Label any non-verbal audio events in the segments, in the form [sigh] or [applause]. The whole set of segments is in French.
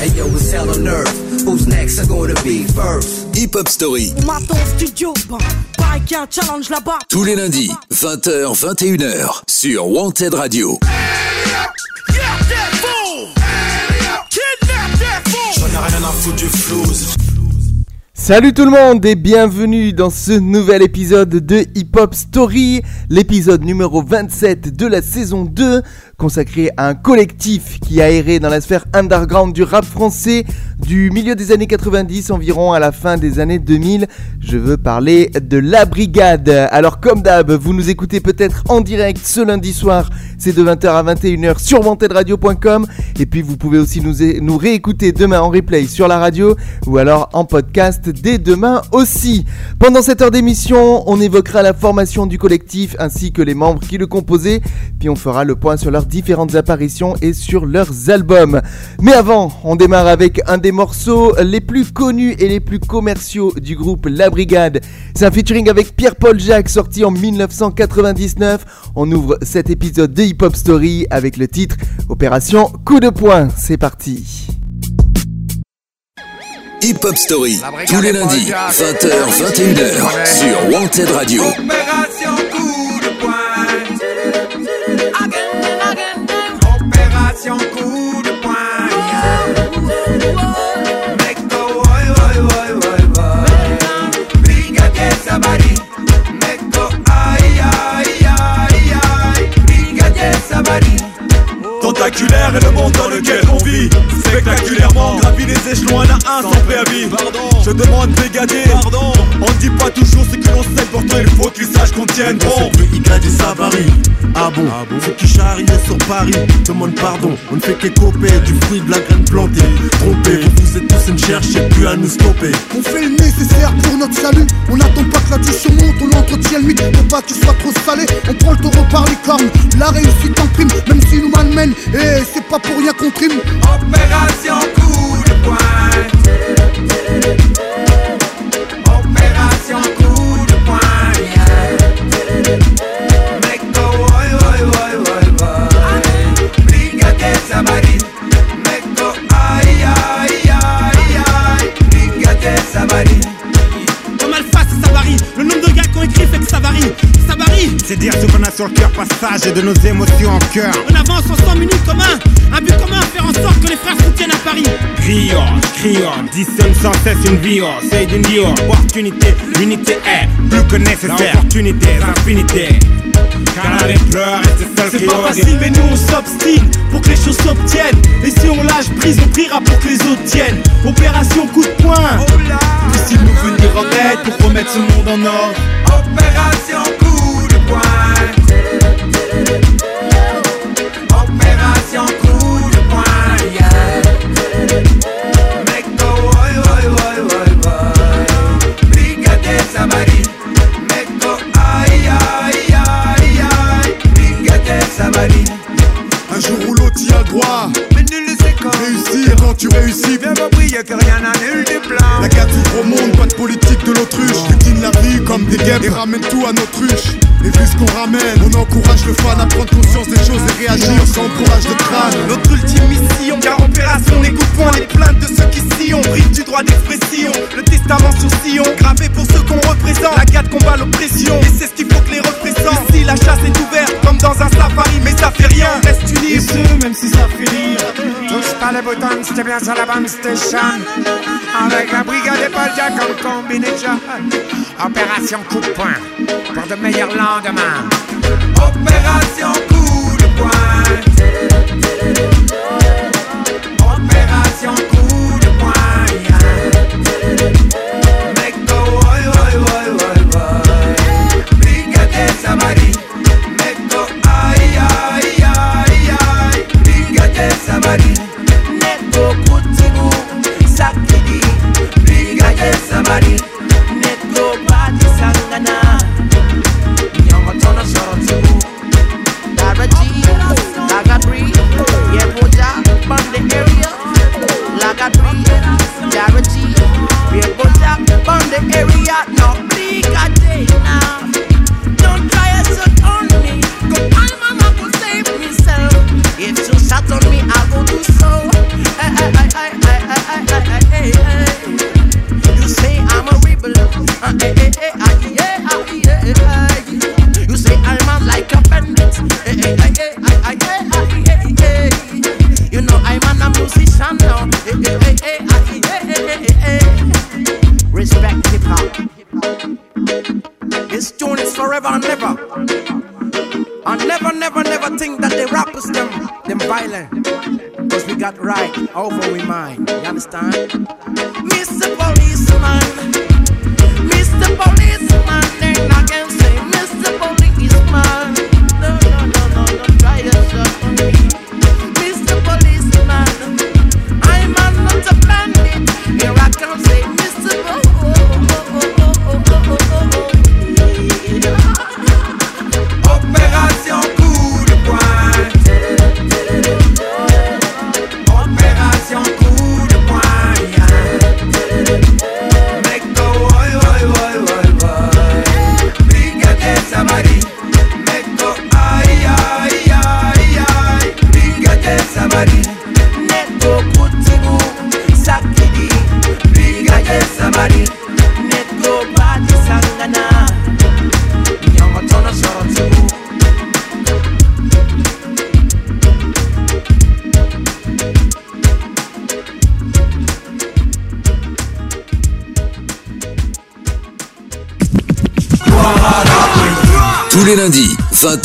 Hey yo, it's hell on earth. Who's next? Are gonna be first? Hip Hop Story. On m'attend au studio, bah, pareil qu'il y a un challenge là-bas. Tous les lundis, 20h, 21h, sur Wanted Radio. Salut tout le monde et bienvenue dans ce nouvel épisode de Hip Hop Story, l'épisode numéro 27 de la saison 2 consacré à un collectif qui a erré dans la sphère underground du rap français du milieu des années 90 environ à la fin des années 2000. Je veux parler de La Brigade. Alors comme d'hab, vous nous écoutez peut-être en direct ce lundi soir, c'est de 20h à 21h sur wantedradio.com et puis vous pouvez aussi nous, nous réécouter demain en replay sur la radio ou alors en podcast dès demain aussi. Pendant cette heure d'émission, on évoquera la formation du collectif ainsi que les membres qui le composaient, puis on fera le point sur leurs différentes apparitions et sur leurs albums. Mais avant, on démarre avec un des morceaux les plus connus et les plus commerciaux du groupe La Brigade. C'est un featuring avec Pierre-Paul Jacques sorti en 1999. On ouvre cet épisode de Hip Hop Story avec le titre Opération Coup de poing. C'est parti. Hip Hop Story, tous les lundis, 20h, 21h, sur Wanted Radio. Opération coup Make the boy, boy, boy, boy, boy. Bring a case, somebody. Tentaculaire est le monde dans lequel on vit. Spectaculairement gravi les échelons un à un sans préavis. Pardon. Je demande brigadier Pardon. On ne dit pas toujours ce que l'on sait Pourtant il faut qu'ils sachent qu'on tienne bon. Brigadier Savary Ah bon, Ceux qui charrient sur Paris. Demande pardon, on ne fait qu'écoper Du fruit de la graine plantée. Trompé, vous vous êtes tous une cherchez plus à nous stopper. On fait le nécessaire pour notre salut. On n'attend pas que la tension monte, on entretient le mythe. Pour pas qu'il soit trop salé. On prend le taureau par les cornes, la réussite en prime, même si nous malmène. Et c'est pas pour rien qu'on trime. Opération coup de poing. Opération coup de poing. Mecco, oi, oi, oi, oi, oi. Brigadier Sabari. Mecco, aïe, aïe, aïe, aïe. Brigadier Sabari. Comme C'est dire ce qu'on a sur le cœur, passage de nos émotions en cœur. On avance en 100 minutes commun. Un but commun, faire en sorte que les frères soutiennent à Paris. Crions, crions, dissonne sans cesse une vie, oh, c'est d'une vie, oh. opportunité, l'unité est plus que nécessaire. Opportunité, infinité. Car les pleurs C'est pas facile mais nous on s'obstine Pour que les choses s'obtiennent Et si on lâche prise on priera pour que les autres tiennent Opération coup de poing Puisse-t-il nous venir en aide Pour remettre ce monde en ordre Opération coup de tu réussis. Bien compris que rien n'a nul du plan. La guerre s'ouvre au monde, pas de politique de l'autruche. Butine la vie comme des guêpes et ramène tout à notre ruche. Et vu ce qu'on ramène, on encourage le fan à prendre conscience des choses et réagir sans courage de crâne. Notre ultime mission Car opération les poing Les plaintes de ceux qui sillonnent Bride du droit d'expression. Le testament sur sillon Gravé pour ceux qu'on représente. La garde combat l'oppression C'était bien sur la bonne station. Avec la brigade et Paul Jack en combinaison. Opération coup de poing pour de meilleurs lendemains.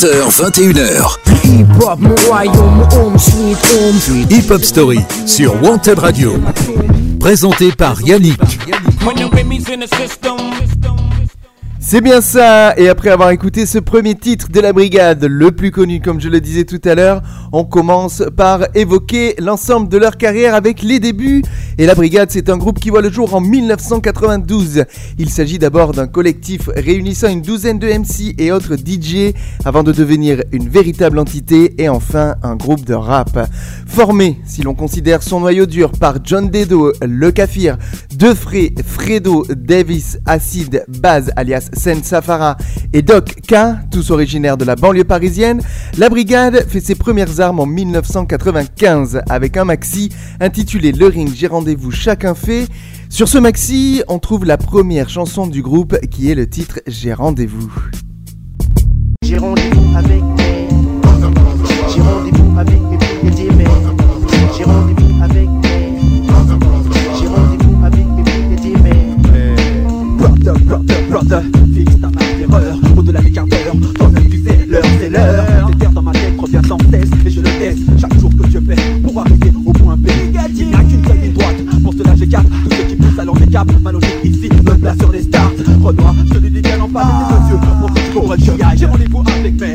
20h, 21h. Hip-hop, mon royaume, home sweet home. Hip Hop Story sur Wanted Radio. Présenté par Yannick. C'est bien ça, et après avoir écouté ce premier titre de la brigade, le plus connu comme je le disais tout à l'heure, on commence par évoquer l'ensemble de leur carrière avec les débuts. Et la brigade, c'est un groupe qui voit le jour en 1992. Il s'agit d'abord d'un collectif réunissant une douzaine de MC et autres DJ avant de devenir une véritable entité et enfin un groupe de rap. Formé, si l'on considère son noyau dur, par John Dedo, Le Kafir, Defray, Fredo, Davis, Acid, Baz alias Sen Safara et Doc K, tous originaires de la banlieue parisienne, la brigade fait ses premières armes en 1995 avec un maxi intitulé Le Ring, j'ai rendez-vous, chacun fait. Sur ce maxi, on trouve la première chanson du groupe qui est le titre J'ai rendez-vous. J'ai rendez-vous avec mes. J'ai rendez-vous avec mes brigadiers, mais. J'ai rendez-vous avec mes. J'ai rendez-vous avec mes brigadiers, mais. Brother, brother, brother, l'handicap Ma logique ici me place sur les stars. Renoir, je te le dis qu'elle en parle des yeux tu comprrennes j'y aille J'ai rendez-vous avec mes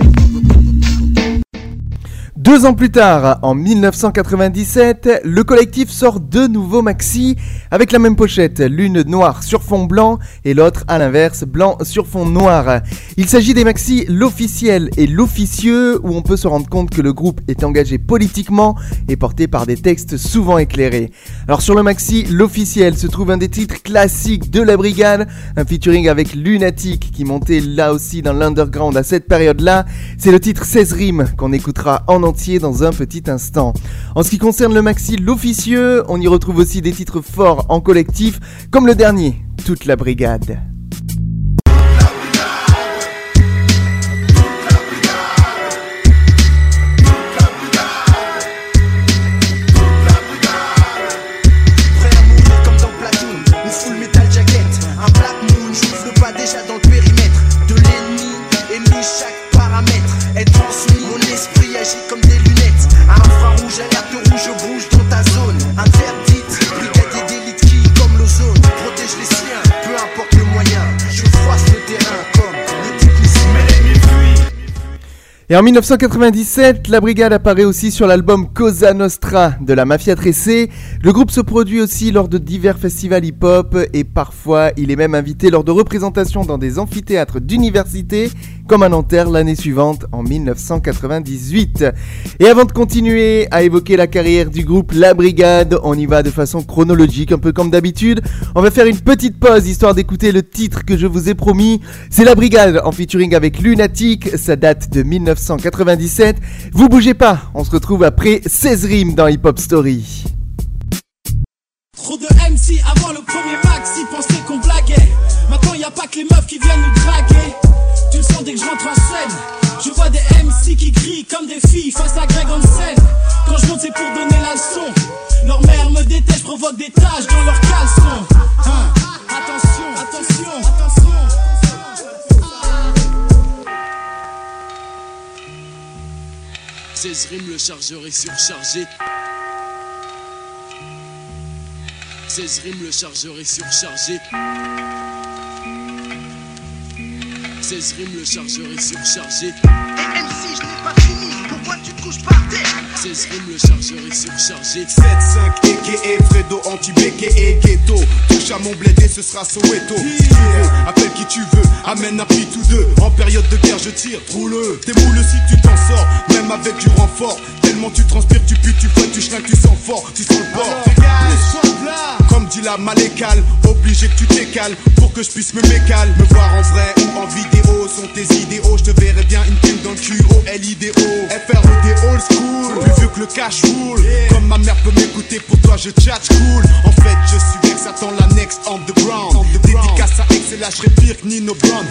Deux ans plus tard, en 1997, le collectif sort deux nouveaux maxi avec la même pochette, l'une noire sur fond blanc et l'autre à l'inverse, blanc sur fond noir. Il s'agit des maxi l'officiel et l'officieux où on peut se rendre compte que le groupe est engagé politiquement et porté par des textes souvent éclairés. Alors sur le maxi l'officiel se trouve un des titres classiques de la brigade, un featuring avec Lunatic qui montait là aussi dans l'underground à cette période-là. C'est le titre 16 rimes qu'on écoutera en entier dans un petit instant. En ce qui concerne le maxi l'officieux, on y retrouve aussi des titres forts en collectif, comme le dernier, Toute la brigade. Et en 1997, la brigade apparaît aussi sur l'album Cosa Nostra de la Mafia Tressée. Le groupe se produit aussi lors de divers festivals hip-hop et parfois il est même invité lors de représentations dans des amphithéâtres d'université comme à Nanterre l'année suivante en 1998. Et avant de continuer à évoquer la carrière du groupe La Brigade, on y va de façon chronologique, un peu comme d'habitude. On va faire une petite pause histoire d'écouter le titre que je vous ai promis. C'est La Brigade en featuring avec Lunatic, ça date de 1997. Vous bougez pas, on se retrouve après 16 rimes dans Hip Hop Story. Trop de MC avant le premier maxi pensaient qu'on blaguait. Maintenant y a pas que les meufs qui viennent nous draguer. Tu le sens dès que je rentre en scène. Je vois des MC qui crient comme des filles face à Greg Hansen. Quand je monte c'est pour donner la leçon. Leur mère me déteste, provoque des taches dans leurs caleçons. Hein. Attention, attention, attention. 16 rimes, le chargeur est surchargé. 16 rimes, le chargeur est surchargé. 16 rimes, le chargeur est surchargé couches par terre 16 rimes, le chargeur est surchargé. 7-5 aka Fredo anti-béqué et ghetto. Touche à mon bled et ce sera Soweto. Veux, appelle qui tu veux, amène un pit ou deux. En période de guerre je tire, roule T'es moule si tu t'en sors, même avec du renfort. Tellement tu transpires, tu pues, tu fouettes, tu schlingues, tu sens fort, tu sens le port Comme dit la malécale, obligé que tu t'écales Pour que je puisse me mécale Me voir en vrai ou en vidéo sont tes idéaux. Je te verrai bien une pile dans le cul, O-L-I-D-O FRED old school, plus vieux que le cash roule Comme ma mère peut m'écouter, pour toi je chat cool En fait je suis Vex, attends la next on the ground. Dédicace à Ex et là je pire que Nino Brown.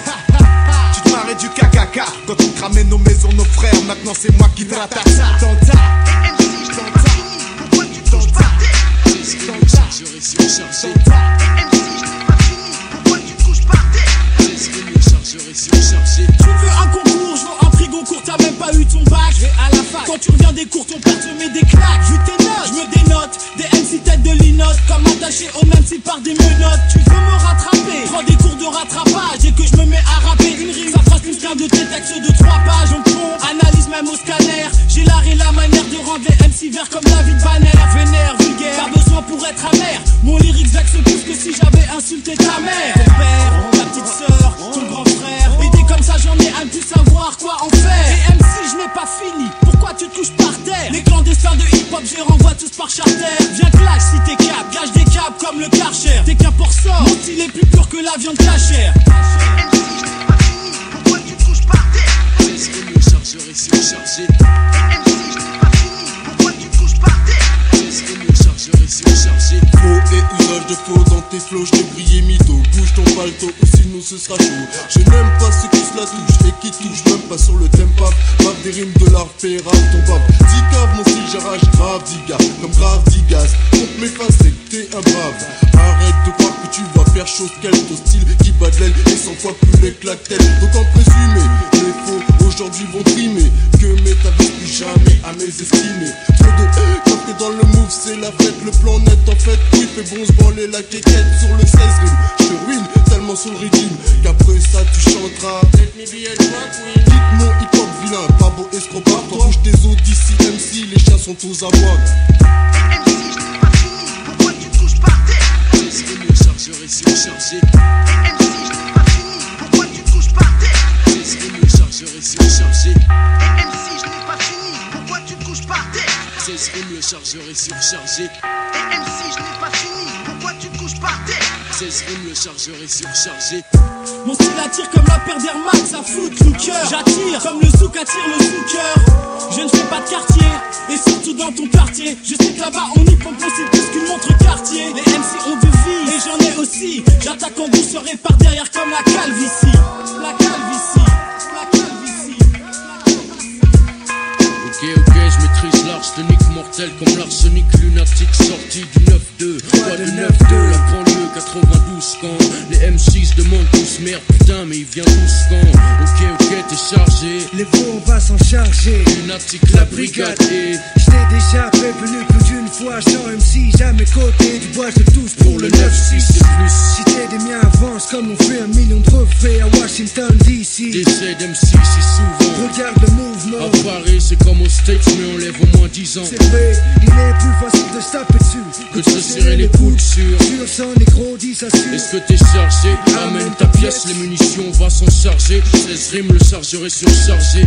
Tu te marrais du KKK Quand on cramait nos maisons, nos frères Maintenant c'est moi qui te ratassa Dans ta Et MC, je n'ai pas fini, pourquoi tu te couches par terre 16 rimes, le chargeur est surchargé. Et MC, je n'ai pas fini, pourquoi tu te couches par terre 16 rimes, le chargeur est surchargé. Tu veux un concours, je veux un frigo court, t'as même pas eu ton bac. Je vais à la fac. Quand tu reviens des cours, ton père te met des claques. Vu tes notes, je me dénote. Des MC tête de linotte, comme attaché au même si par des menottes? Tu veux me rattraper, prends des cours de rattrapage. Et que je me mets à rapper une rime, ça plus qu'un de tes textes de trois pages. On pompe, analyse même au scanner. J'ai l'art et la manière de rendre les MC verts comme David Banner. Vénère, vulgaire, pas besoin pour être amer. Mon lyrique Zach se pousse que si j'avais insulté ta mère. Ton père, ta petite sœur, ton grand frère. De plus savoir quoi en faire. Et MC, je n'ai pas fini. Pourquoi tu te couches par terre? Les clandestins de hip-hop, je les renvoie tous par charter. Viens clash si t'es cap, gage des câbles comme le Karcher. T'es qu'un porceur, mon style est plus pur que la viande cachère. MC, je n'ai pas fini, pourquoi tu te couches par terre? 16 rimes, le chargeur est surchargé. Et MC, je n'ai chargeur est surchargé. Faux et usage de faux dans tes flots, je t'ai brillé mytho Bouge ton palto ou sinon ce sera chaud. Je n'aime pas ceux qui se la touchent et qui touchent même pas sur le tempo Bave des rimes de l'art, rap ton bab Dis cave mon style j'arrache grave diga Comme grave digas Contre mes que t'es un brave. Arrête de croire que tu vas faire chose qu'elle Ton style qui bat de l'aile et 100 fois plus les claquettes Donc en présumé, les faux aujourd'hui vont trimer. Que t'avises plus jamais à mes estimés. Trop de t'es dans le move c'est la fête Le plan net en fait oui fait bon se branler la quéquette sur le 16 rimes Je te ruine tellement sur le rythme Qu'après ça tu chanteras. Let me be a drag queen Quitte mon hip hop vilain, pas beau escrobat Toi. Bouge tes os d'ici MC, les chiens sont tous à boire Et MC, je n'ai pas fini, pourquoi tu te couches par terre 16 rimes, le chargeur est surchargé. Chargeur est surchargé. Et MC, je n'ai pas fini, pourquoi tu te couches par terre? 16 rimes, le chargeur est surchargé. Mon style attire comme la paire d'Air Max, ça fout le cœur. J'attire comme le souk attire le sous-cœur. Je ne fais pas de quartier, et surtout dans ton quartier. Je sais que là-bas on y pompe aussi plus qu'une montre quartier. Les MC ont de vie, et j'en ai aussi. J'attaque en douceur et par derrière comme. La calvitie, la calvitie. Ok, ok, je maîtrise l'arsenic mortel comme l'arsenic lunatique sorti du 9-2. Quoi de 9-2, la banlieue 92 quand les M6 demandent tous merde, putain, mais il vient tous quand. Ok, ok, t'es chargé. Les veaux, on va s'en charger. Lunatique, la brigade et. J't'ai déjà prévenu plus d'une fois, sans MC, jamais côté du bois, je touche pour le 9-6. c'est plus. Si t'es des miens, avance comme on fait un million de refraits à Washington DC. Décès d'MC si souvent. Regarde le mouvement. À Paris, c'est comme aux States, mais on lève au moins 10 ans. C'est vrai, il est plus facile de se taper dessus Que de se serrer les coudes sur. Sur Est-ce que t'es chargé? Amène ta pièce, les munitions, on va s'en charger. 16 rimes, le chargeur est surchargé.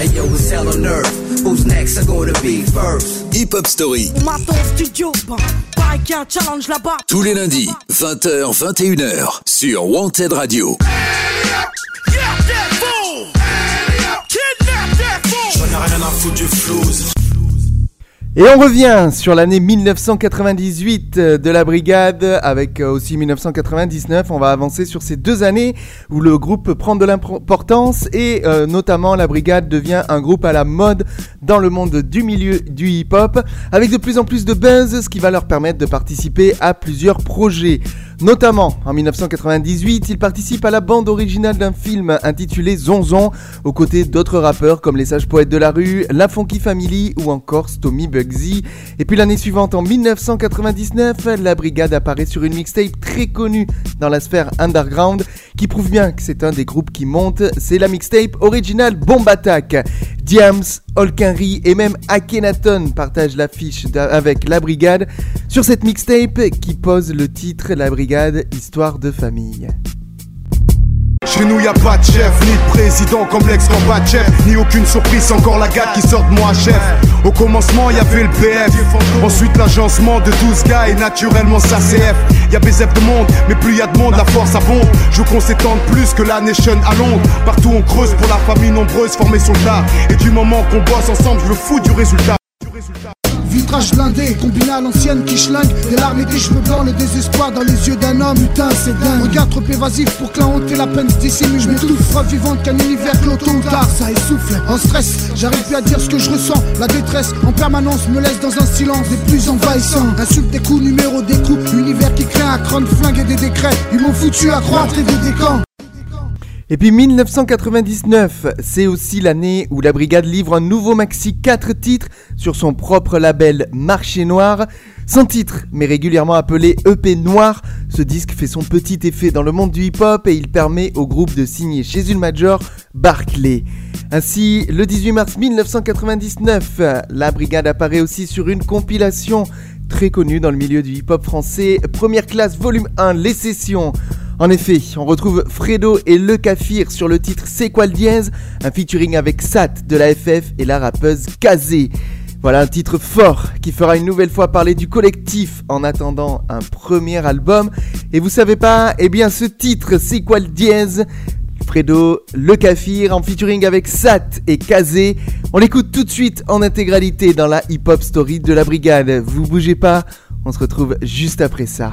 Hey yo, it's hell on earth. Who's next? Are gonna be first? Hip Hop Story, Maton studio, bah, a un challenge là-bas. tous les lundis, 20h, 21h, sur Wanted Radio. Et on revient sur l'année 1998 de la brigade avec euh, aussi 1999. On va avancer sur ces deux années où le groupe prend de l'importance et euh, notamment la brigade devient un groupe à la mode dans le monde du milieu du hip-hop avec de plus en plus de buzz, ce qui va leur permettre de participer à plusieurs projets. Notamment, en 1998, il participe à la bande originale d'un film intitulé Zonzon, aux côtés d'autres rappeurs comme les Sages Poètes de la Rue, La Family ou encore Stomy Bugsy. Et puis l'année suivante, en 1999, la brigade apparaît sur une mixtape très connue dans la sphère underground, qui prouve bien que c'est un des groupes qui monte, c'est la mixtape originale Bomb Attack. Diams, Olkinry et même Akhenaton partagent l'affiche avec la brigade sur cette mixtape qui pose le titre La brigade, histoire de famille. Chez nous y a pas de chef, ni de président comme l'ex chef ni aucune surprise, encore la gare qui sort de moi chef. Au commencement y avait le PF, ensuite l'agencement de 12 gars et naturellement ça CF. Y a BZF de monde, mais plus y a de monde, la force abonde. Je qu'on s'étende plus que la nation à Londres. Partout on creuse pour la famille nombreuse formée sur le tas. Et du moment qu'on bosse ensemble, je veux fous du résultat. Vitrage blindé, combiné à l'ancienne qui schlingue Des larmes et des cheveux blancs, le désespoir dans les yeux d'un homme Putain c'est dingue. Regard trop évasif pour que la honte et la peine se dissimulent. Je m'étouffe, vivante qu'un univers clos tôt ou tard Ça essouffle, en stress, j'arrive plus à dire ce que je ressens. La détresse en permanence me laisse dans un silence des plus envahissants. Insulte des coups, numéro des coups Univers qui crée un crâne flingue et des décrets. Ils m'ont foutu à croître et des décans et puis 1999, c'est aussi l'année où la brigade livre un nouveau maxi 4 titres sur son propre label Marché Noir. Sans titre, mais régulièrement appelé EP Noir, ce disque fait son petit effet dans le monde du hip-hop et il permet au groupe de signer chez une major Barclay. Ainsi, le 18 mars 1999, la brigade apparaît aussi sur une compilation très connue dans le milieu du hip-hop français, Première classe volume 1, Les Sessions. En effet, on retrouve Fredo et Le Kafir sur le titre C'est quoi le dièse? Un featuring avec Sat de la FF et la rappeuse Kazé. Voilà un titre fort qui fera une nouvelle fois parler du collectif en attendant un premier album. Et vous savez pas, eh bien ce titre, c'est quoi le dièse? Fredo, Le Kafir en featuring avec Sat et Kazé. On l'écoute tout de suite en intégralité dans la hip-hop story de la brigade. Vous bougez pas, on se retrouve juste après ça.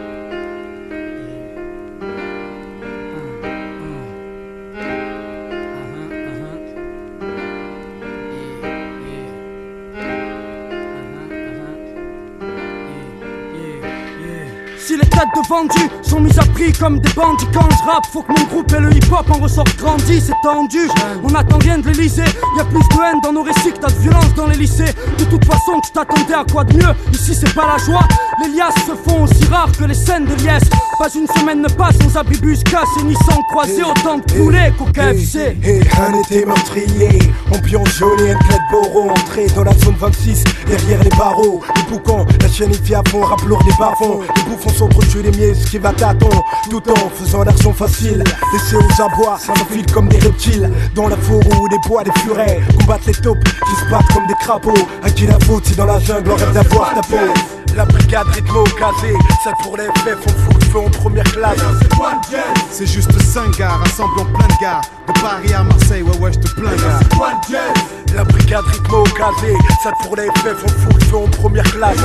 De vendus sont mis à prix comme des bandits quand je rappe. Faut que mon groupe et le hip hop en ressortent grandi, c'est tendu. On attend rien de l'Elysée, y a plus de haine dans nos récits que t'as de violence dans les lycées. De toute façon, tu t'attendais à quoi de mieux? Ici, c'est pas la joie. Les liasses se font aussi rares que les scènes de liesse. Pas une semaine ne passe sans abribus cassés ni sans croiser autant de poulets qu'au KFC. Et un été meurtrier, ambiance jolie, un clé de entrée dans la zone 26, derrière les barreaux. Les boucans, la chaîne est à fond, rap lourd des. Les bouffons sont trop les miens, ce qui va t'attendre Tout en faisant l'argent facile Laissés aux abois, ça file comme des reptiles Dans la forêt ou des bois, des furets Combattre les taupes qui se battent comme des crapauds À qui la faute si dans la jungle on rêve d'avoir ta peau la brigade rythmo casé, ça pour les fout le feu en première classe. C'est juste 5 gars rassemblant plein de gars. De Paris à Marseille, ouais, ouais, je te plains, gars. La brigade rythmo casé, ça pour les FF, on fout le feu en première classe.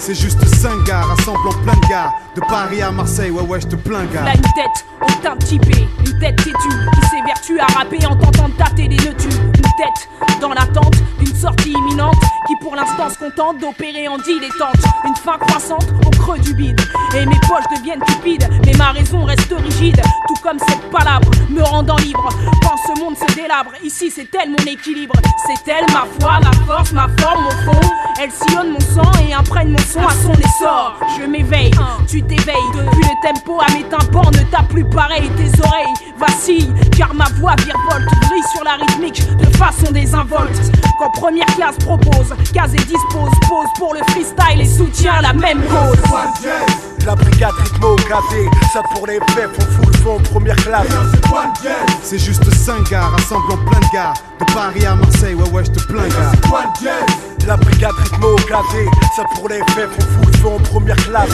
C'est juste 5 gars rassemblant plein de gars. De Paris à Marseille, ouais, ouais, je te plains, gars. Là, une tête au teint typé, une tête têtue qui s'évertue à rapper en tentant de tâter des nœuds Une tête dans l'attente d'une sortie imminente qui pour l'instant se contente d'opérer en dilettante. Une fin croissante au creux du bide. Et mes poches deviennent cupides, mais ma raison reste rigide. Comme cette palabre me rendant libre. Quand ce monde se délabre, ici c'est elle mon équilibre. C'est elle ma foi, ma force, ma forme au fond. Elle sillonne mon sang et imprègne mon son à son essor. Je m'éveille, tu t'éveilles. Puis le tempo à mes tympans ne t'a plus pareil. Tes oreilles vacillent, car ma voix virevolte. Brille sur la rythmique de façon désinvolte. Quand première classe propose, Casé dispose, pose pour le freestyle et soutient la même cause. La brigade rythmo casé, ça pour les faits, on fout le fond en première classe. C'est juste 5 gars rassemblant plein de gars. De Paris à Marseille, ouais, ouais, je te plains, gars. La brigade rythmo casé, ça pour les faits, on fout le feu en première classe.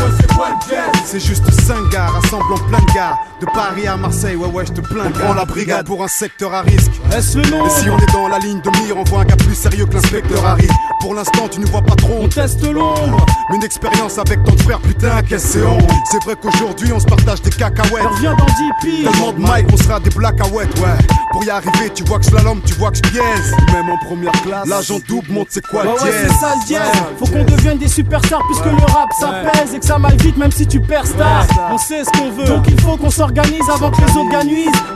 C'est juste 5 gars rassemblant plein de gars De Paris à Marseille, ouais ouais je te plains. On prend la brigade pour un secteur à risque. Est-ce le nom Et si on est dans la ligne de mire On voit un gars plus sérieux que l'inspecteur Harry. Pour l'instant tu ne vois pas trop. On teste l'ombre. Mais Une expérience avec ton frère putain qu'est-ce c'est honte C'est vrai qu'aujourd'hui on se partage des cacahuètes. Reviens dans 10 piges. Tellement de Mike on sera des blackaouettes ouais. Pour y arriver tu vois que slalom tu vois que je pièce. Même en première classe. L'agent double monte c'est quoi Bah le ouais dièse c'est ça le dièse Faut qu'on devienne des superstars puisque le rap ça pèse et que ça m'aille vite même si tu perds star. On sait ce qu'on veut. Donc il faut qu'on s'organise avant que les autres gagnent.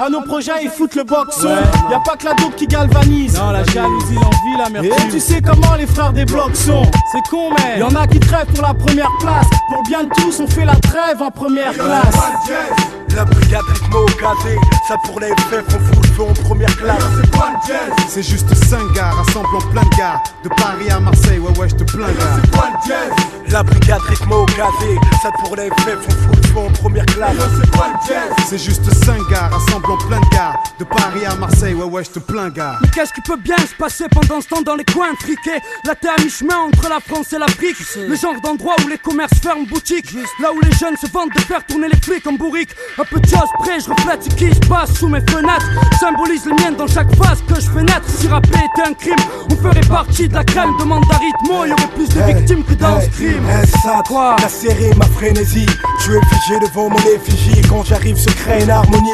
À nos projets ils foutent le boxon. Y a pas que la dope qui galvanise. Non la jalousie, l'envie, l'amertume Et tu sais comment les frères des blocs sont. C'est con mais Y'en a qui crèvent pour la première place. Pour bien de tous on fait la trêve en première classe La brigade rythmo gazé, ça pour les FF, on fout le feu en première classe. C'est juste 5 gars rassemblant plein de gars. De Paris à Marseille, ouais ouais je te plains gars. La brigade rythmo gazé, ça pour les FF, on fout le en première classe. C'est juste 5 gars rassemblant plein de gars De Paris à Marseille, ouais ouais je te plains gars. Mais qu'est-ce qui peut bien se passer pendant ce temps dans les coins friqués? La terre à mi-chemin entre la France et l'Afrique. Le genre d'endroit où les commerces ferment boutique Là où les jeunes se vendent de faire tourner les flics en bourrique. Un peu de choses près, je reflète ce qui se passe sous mes fenêtres. Symbolise les miennes dans chaque phase que je fais naître Si rapper était un crime, on ferait partie de la crème. Demande à rythmo, y'aurait plus de victimes que dans ce crime. Eh, ça, Quoi? La série, ma frénésie. Je suis figé devant mon effigie. Quand j'arrive, se crée une harmonie.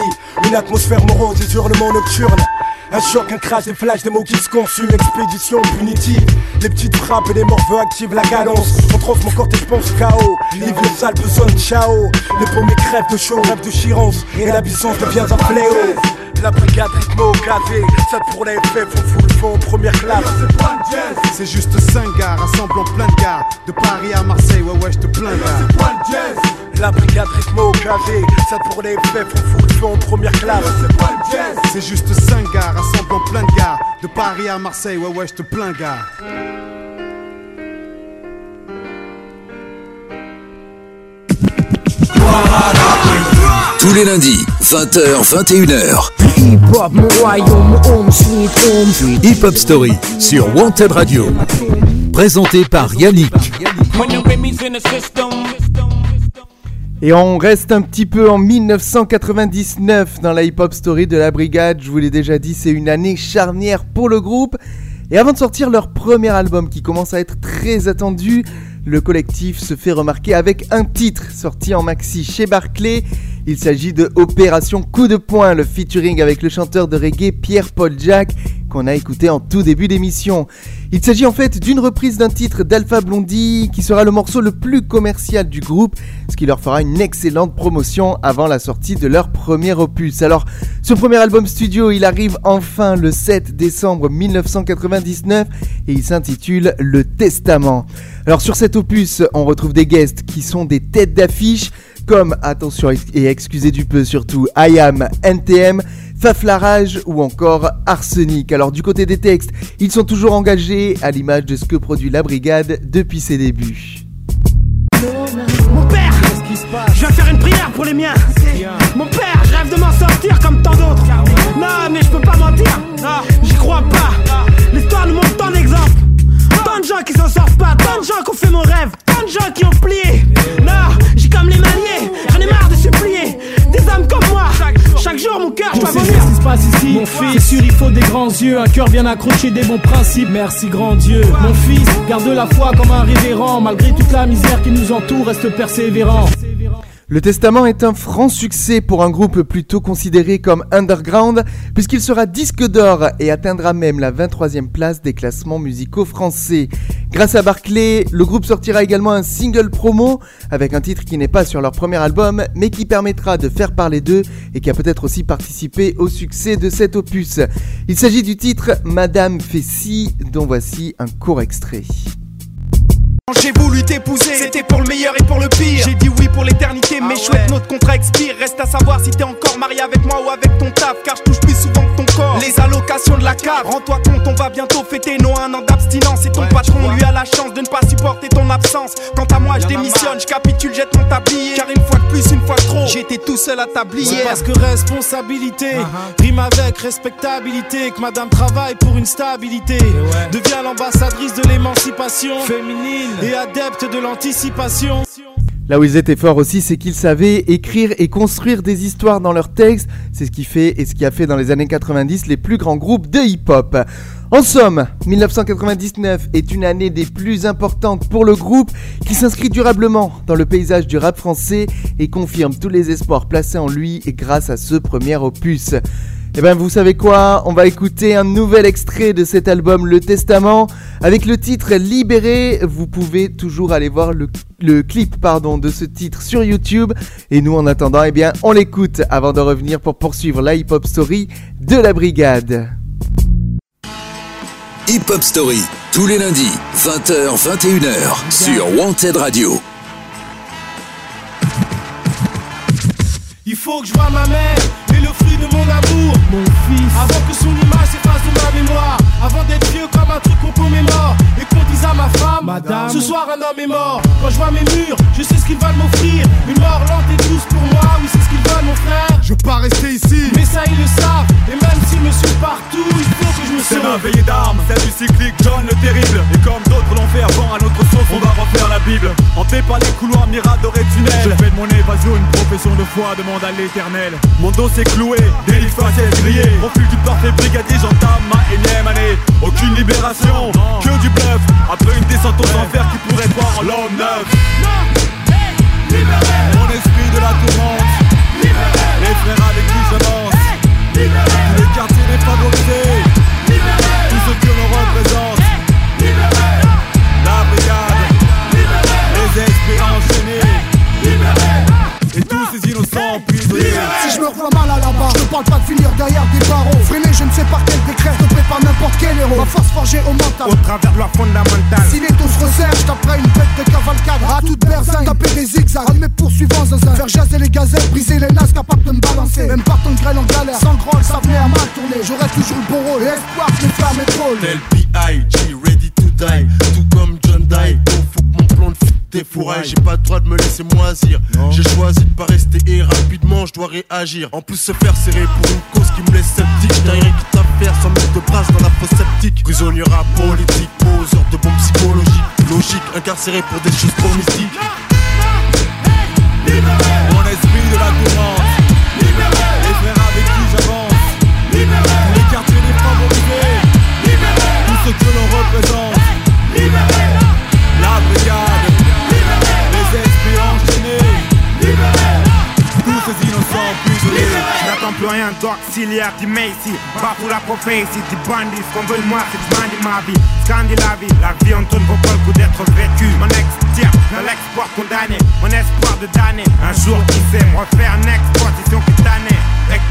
Une atmosphère morose, des hurlements nocturnes. Un choc, un crash, des flashs, des mots qui se consument. Expédition punitive. Les petites frappes et les morveux activent la cadence. On trouve mon corps, je pense KO. Livre les sales besoins ciao. Les paumés crèvent de chaud, rêve de chirance. Et l'absence devient un fléau. La brigade rythmo gazé, ça pour les on fout le feu en première classe. C'est juste 5 gars rassemblant plein de gars De Paris à Marseille, ouais ouais je te plains gars La brigade rythmo gazé, ça pour les on fout le feu en première classe. C'est juste 5 gars rassemblant plein de gars De Paris à Marseille, ouais ouais je te plains gars Tous les lundis, 20h, 21h. Hip-hop, mon royaume, home sweet home sweet. Hip Hop Story sur Wanted Radio. Présenté par Yannick. Et on reste un petit peu en 1999 dans la hip-hop story de la brigade. Je vous l'ai déjà dit, c'est une année charnière pour le groupe. Et avant de sortir leur premier album qui commence à être très attendu, le collectif se fait remarquer avec un titre sorti en maxi chez Barclay. Il s'agit de Opération Coup de poing, le featuring avec le chanteur de reggae Pierre-Paul Jack qu'on a écouté en tout début d'émission. Il s'agit en fait d'une reprise d'un titre d'Alpha Blondie qui sera le morceau le plus commercial du groupe, ce qui leur fera une excellente promotion avant la sortie de leur premier opus. Alors, ce premier album studio, il arrive enfin le 7 décembre 1999 et il s'intitule Le Testament. Alors sur cet opus, on retrouve des guests qui sont des têtes d'affiche comme, attention et excusez du peu surtout, I Am, NTM, Faflarage ou encore Arsenic. Alors du côté des textes, ils sont toujours engagés à l'image de ce que produit la brigade depuis ses débuts. Mon père Je viens faire une prière pour les miens. Mon père, rêve de m'en sortir comme tant d'autres. Non mais je peux pas mentir. J'y crois pas. L'histoire nous montre tant d'exemples Tant de gens qui s'en sortent pas Tant de gens qui ont fait mon rêve Tant de gens qui ont plié. Non, j'ai comme les manier J'en ai marre de supplier Des hommes comme moi Chaque jour mon cœur, je dois vomir. ce qui se passe ici. Mon fils, c'est sûr il faut des grands yeux Un cœur bien accroché, des bons principes. Merci grand Dieu. Mon fils, garde la foi comme un révérend. Malgré toute la misère qui nous entoure, reste persévérant Le Testament est un franc succès pour un groupe plutôt considéré comme underground, puisqu'il sera disque d'or et atteindra même la 23e place des classements musicaux français. Grâce à Barclay, le groupe sortira également un single promo avec un titre qui n'est pas sur leur premier album, mais qui permettra de faire parler d'eux et qui a peut-être aussi participé au succès de cet opus. Il s'agit du titre Madame ci, dont voici un court extrait. J'ai voulu t'épouser, c'était pour le meilleur et pour le pire. J'ai dit oui pour l'éternité, mais chouette, notre contrat expire. Reste à savoir si t'es encore marié avec moi ou avec ton taf, car je touche plus souvent que ton corps. Les allocations de la carte, rends-toi compte, on va bientôt fêter nos un an d'abstinence. Et ton patron, lui, a la chance de ne pas supporter ton absence. Quant à moi, je démissionne, je capitule, jette mon tablier. Car une fois de plus, une fois de trop, J'étais tout seul à tablier. C'est parce que responsabilité rime avec respectabilité. Que madame travaille pour une stabilité. Devient l'ambassadrice de l'émancipation féminine et adepte de l'anticipation. Là où ils étaient forts aussi, c'est qu'ils savaient écrire et construire des histoires dans leurs textes. C'est ce qui fait et ce qui a fait dans les années 90 les plus grands groupes de hip-hop. En somme, 1999 est une année des plus importantes pour le groupe qui s'inscrit durablement dans le paysage du rap français et confirme tous les espoirs placés en lui et grâce à ce premier opus. Eh ben vous savez quoi? On va écouter un nouvel extrait de cet album Le Testament avec le titre Libéré. Vous pouvez toujours aller voir le, le clip pardon, de ce titre sur YouTube. Et nous en attendant, eh bien on l'écoute avant de revenir pour poursuivre la hip-hop story de la brigade. Hip Hop Story, tous les lundis, 20h, 21h, sur Wanted Radio. Il faut que je vois ma mère et le fruit de mon amour. Mon fils. Avant que son image s'efface de ma mémoire. Avant d'être vieux comme un truc qu'on commémore. Et qu'on dise à ma femme Madame. Ce soir un homme est mort. Quand je vois mes murs, je sais ce qu'ils veulent m'offrir. Une mort lente et douce pour moi. Oui, c'est ce qu'ils veulent, mon frère. Je veux pas rester ici. Mais ça, ils le savent. Et même s'ils me suivent partout, il faut que je me C'est ma veillée d'armes, celle du cyclique John le terrible Et comme d'autres l'ont fait avant à notre sauce On va refaire la Bible Hanté par les couloirs miradors et tunnels Je fais de mon évasion une profession de foi Demande à l'éternel Mon dos s'est cloué, délit faciès grillé Refus du parfait brigadier, j'entame ma énième année Aucune libération, que du bluff. Après une descente aux enfers qui pourrait voir l'homme neuf. Mon esprit de la tourmente. Les frères avec qui j'avance Tous les quartiers défavorisés parle pas de finir derrière des barreaux. Freiné, je ne sais par quel décret, je ne fais pas n'importe quel héros. Ma force forgée au mental. Au travers de la fondamentale. Si les taux se resserrent, je taperai une bête de cavalcade. À toute berzingue, taper des zigzags. Mes poursuivants zinzin. Faire jaser les gazelles, briser les nasses, capables de me balancer. Même par ton grêle en galère, sans groll, ça venait à mal tourner. J'aurai toujours le bon rôle. Et espoir que les flammes épaulent. Tel B.I.G. ready to die Tout comme John Die Faut que mon plan de foot défouraille J'ai pas le droit de me laisser moisir. J'ai choisi de pas rester et rapidement je dois réagir. En plus se faire serrer pour une cause qui me laisse sceptique. J't'ai rien qui t'affaire sans mettre de brasse dans la fosse sceptique. Prisonnier rap politique, poseur de bombes psychologiques. Logique, incarcéré pour des choses trop mystiques Mon esprit de la tourmente Plus rien d'auxiliaire du Macy Bafoue la prophétie du bandit Ce qu'on veut de moi c'est de ma vie. Scandinavie, la vie en tourne vaut pas le coup d'être vécu. Mon ex tire dans l'export condamné Mon espoir de damner Un jour qui sait me refaire une exploitation cutanée. Avec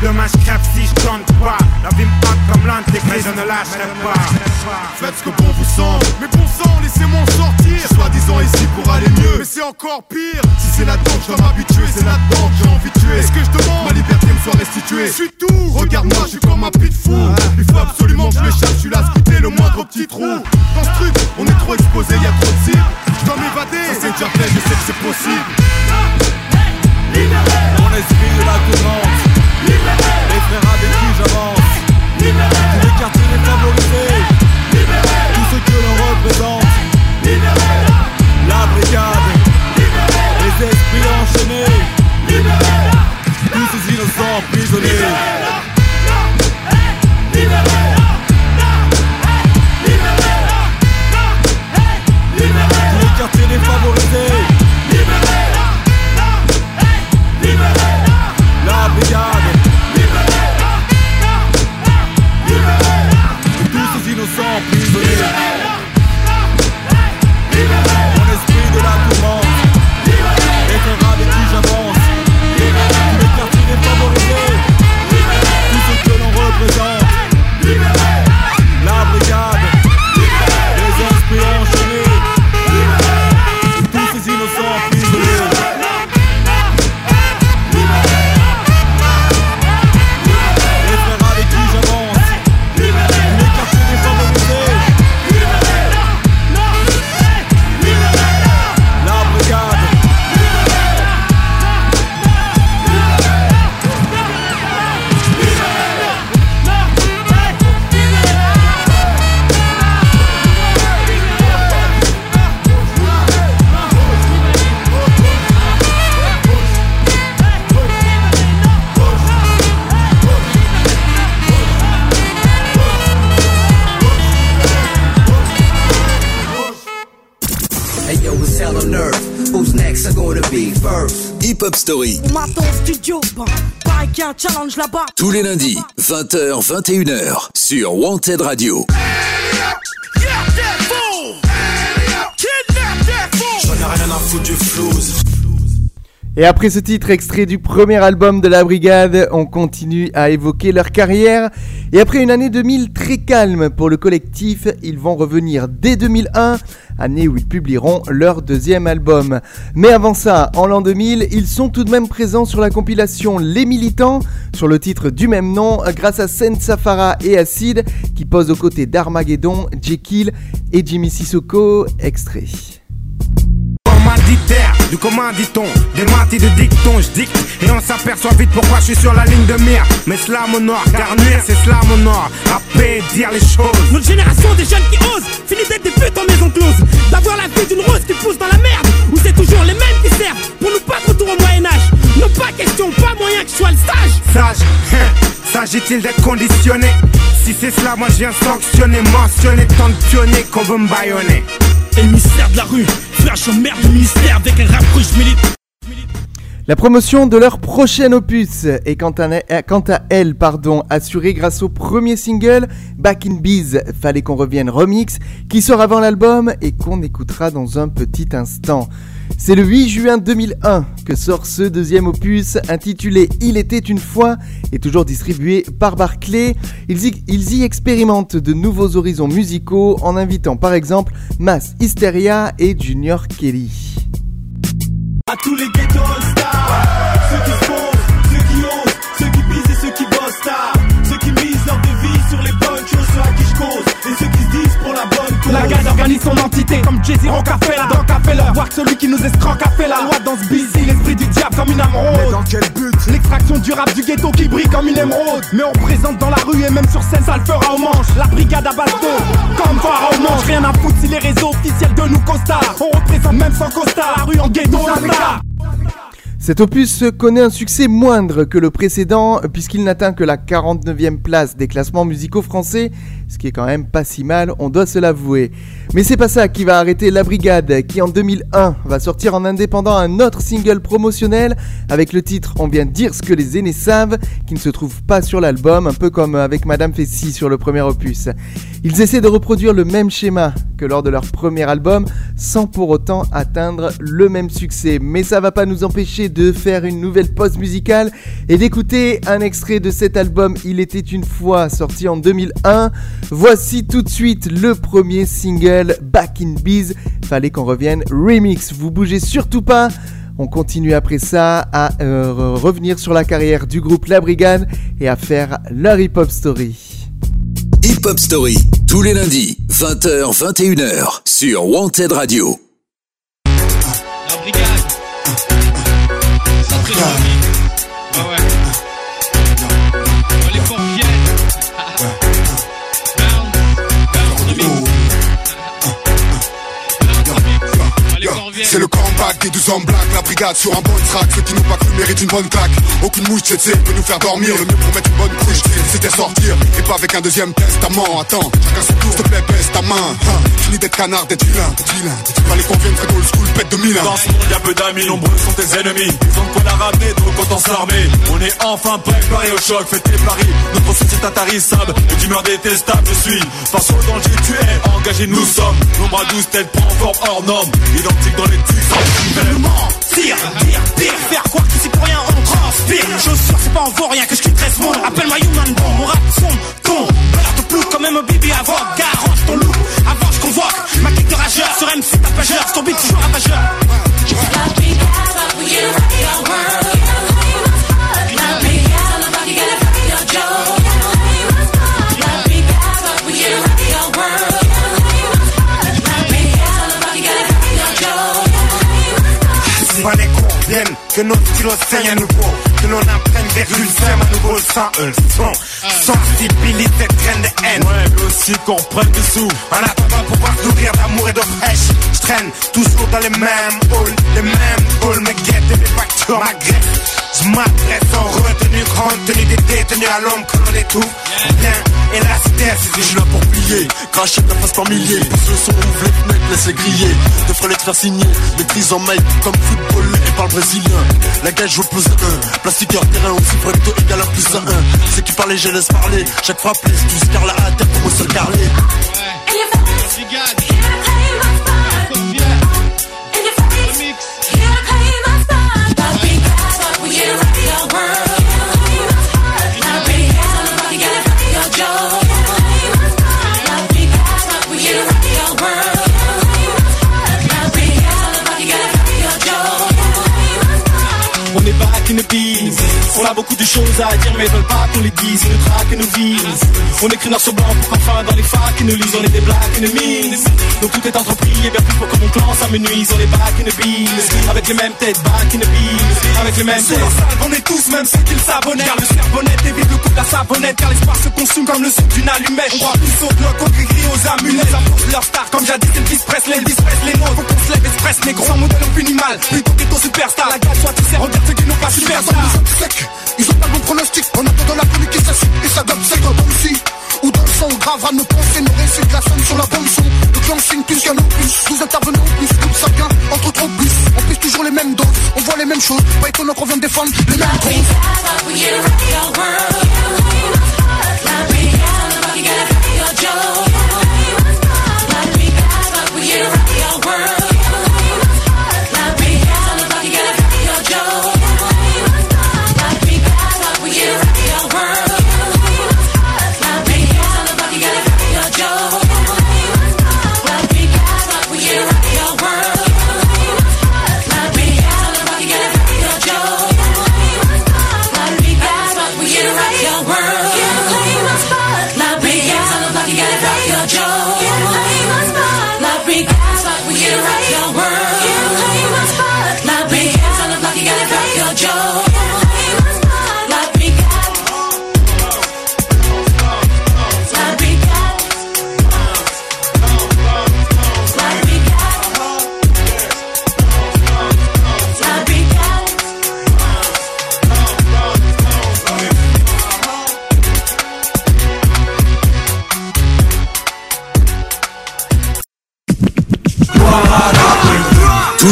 demain je crève si je tente pas La vie me hante comme l'antéchrist Mais je ne lâcherai pas Faites ce que bon vous semble. Mais bon sang, laissez-moi en sortir. Je suis soi-disant ici pour aller mieux. Mais c'est encore pire. Si c'est là-dedans que je dois m'habituer, c'est là-dedans que j'ai envie de tuer. Est-ce que je demande Ma liberté me soit restituée? Je suis tout. Regarde-moi, je suis comme un pit fou. Il faut absolument que je m'échappe. Je suis là à scruter le moindre petit trou. Dans ce truc, on est trop exposé, y a trop de cibles. Je dois m'évader. Ça c'est déjà fait, je sais que c'est possible. Mon esprit de la first? Hip Hop Story. On m'attend au studio, bah, a un challenge là-bas. Tous les lundis, 20h, 21h, sur Wanted Radio. J'en ai rien à foutre du flouze. Et après ce titre extrait du premier album de la brigade, on continue à évoquer leur carrière. Et après une année 2000 très calme pour le collectif, ils vont revenir dès 2001, année où ils publieront leur deuxième album. Mais avant ça, en l'an 2000, ils sont tout de même présents sur la compilation Les Militants, sur le titre du même nom, grâce à Sen Safara et Acid, qui posent aux côtés d'Armageddon, Jekyll et Jimmy Sissoko, extrait. Du commandit-on Des maths et de dictons, je dicte. Et on s'aperçoit vite pourquoi je suis sur la ligne de mire. Mais slam au noir, car nuire c'est slam au noir Rapper, dire les choses. Notre génération des jeunes qui osent Fini d'être des putes en maison close D'avoir la vie d'une rose qui pousse dans la merde Où c'est toujours les mêmes qui servent Pour nous battre retour au Moyen-Âge Non pas question, pas moyen que je sois le sage. Sage, hein, s'agit-il d'être conditionné? Si c'est cela, moi je viens sanctionner Mentionner tant de pionniers qu'on veut me baïonner La promotion de leur prochain opus est quant à, quant à elle pardon, assurée grâce au premier single Back in Bees, fallait qu'on revienne remix, qui sort avant l'album et qu'on écoutera dans un petit instant. C'est le 8 juin 2001 que sort ce deuxième opus intitulé Il était une fois et toujours distribué par Barclay. Ils y, expérimentent de nouveaux horizons musicaux en invitant par exemple Mass Hysteria et Junior Kelly. La son entité comme Jay-Z Rockefeller. Dans Café Voir que celui qui nous escroque a fait la loi. Dans ce busy L'esprit du diable comme une âme rose. Dans quel but? L'extraction du rap du ghetto qui brille comme une émeraude. Mais on présente dans la rue et même sur scène ça le fera au manche. La brigade à bateau comme phare au manche. Rien à foutre si les réseaux officiels de nous constarent On représente même sans costard La rue en ghetto star Cet opus connaît un succès moindre que le précédent puisqu'il n'atteint que la 49e place des classements musicaux français, ce qui est quand même pas si mal, on doit se l'avouer. Mais c'est pas ça qui va arrêter La Brigade qui en 2001 va sortir en indépendant un autre single promotionnel avec le titre On vient dire ce que les aînés savent qui ne se trouve pas sur l'album, un peu comme avec Madame Fessy sur le premier opus. Ils essaient de reproduire le même schéma que lors de leur premier album sans pour autant atteindre le même succès. Mais ça va pas nous empêcher de faire une nouvelle pause musicale et d'écouter un extrait de cet album Il était une fois sorti en 2001. Voici tout de suite le premier single Back in Bees. Fallait qu'on revienne remix. Vous bougez surtout pas. On continue après ça à euh, revenir sur la carrière du groupe La Brigade et à faire leur hip-hop story. Hip Hop Story, tous les lundis, 20h, 21h, sur Wanted Radio. La brigade. Ça C'est des 12 hommes black, la brigade sur un bon track. Ceux qui n'ont pas cru méritent une bonne claque. Aucune mouche TT peut nous faire dormir. Le mieux pour mettre une bonne couche, c'était sortir. Et pas avec un deuxième testament. Attends, chacun son tour, s'il te plaît, baisse ta main. Hein. Fini d'être canard, d'être vilain, d'être vilain. Pas les conviennent, très old school, pète de mille. Dans ce monde, y'a peu d'amis, nombreux sont tes ennemis. Ils ont qu'on a ramené, donc autant s'armer. On est enfin préparé au choc, faites tes paris. Notre société intarissable, et d'humeur détestable, je suis. Farceau dans le tu es engagé, nous sommes. Nombre à 12 têtes prend forme hors norme. Identique dans les tics, Mentir, pire, pire, faire quoi que c'est pour rien, on transpire. Chaussures, c'est pas en vaurien que je quitte ce monde Appelle-moi Human Bomb, mon rap sombre, con Beurre de plou comme même un bébé avant Garange ton loup, avant je convoque Ma clique de rageur, sur MC tapageur Sur beat toujours ravageur que notre stylo saigne à nouveau Que l'on apprenne des sème à nouveau sans un son. Sensibilité, traîne de haine. Ouais, mais aussi qu'on prenne des sous. En attendant pouvoir nourrir d'amour et d'eau fraîche Je traîne toujours dans les mêmes halls Les mêmes halls, mes guettes et mes factures. M'agressent Je m'adresse en retenue, compte tenu des détenus à l'homme qu'on les tout Bien Et la cité Je suis là pour plier, cracher ta face par milliers. Pousse le son, ouvre les fenêtres, laisse griller. De frères te faire signer, maîtrise en mail Comme football et parle brésilien. La gage joue plus 1, plastiqueur terrain aussi recto égal à plus à 1 C'est qui parler, je laisse parler, chaque fois plus Du scarla à terre pour me seul carler a beaucoup de choses à dire mais ils veulent pas qu'on les dise Ils nous traquent et nous visent. On écrit noir sur blanc pour qu'enfin dans les facs ils nous lisent. On est des black enemies Donc tout est entrepris et bien plus pour que mon clan s'amenuise. On est back in the bees Avec les mêmes têtes back in the bees Avec les mêmes têtes. On est tous même ceux qui le savonnaient. Car le cervonnette évite le coup de la savonnette. Car l'espoir se consume comme le son d'une allumette. On croit plus au bloc, aux gris aux amulettes. Ça pose leur star comme jadis Elvis Presley Elvis Presley non faut qu'on se lève express Négro. Sans modèle on finit mal. Plutôt que ton superstar La gueule soit tu sais regarde ceux qui n'ont pas superstar Ils ont pas le bon pronostic En attendant la pluie qui s'assied Et ça donne c'est comme ici Ou dans le son grave à nos pensées Nos récits la sonne sur la bande son Le clan signe plus qu'un plus Nous intervenons plus Comme ça vient entre trop plus. On pisse toujours les mêmes doses. On voit les mêmes choses. Pas étonnant qu'on vienne défendre les mêmes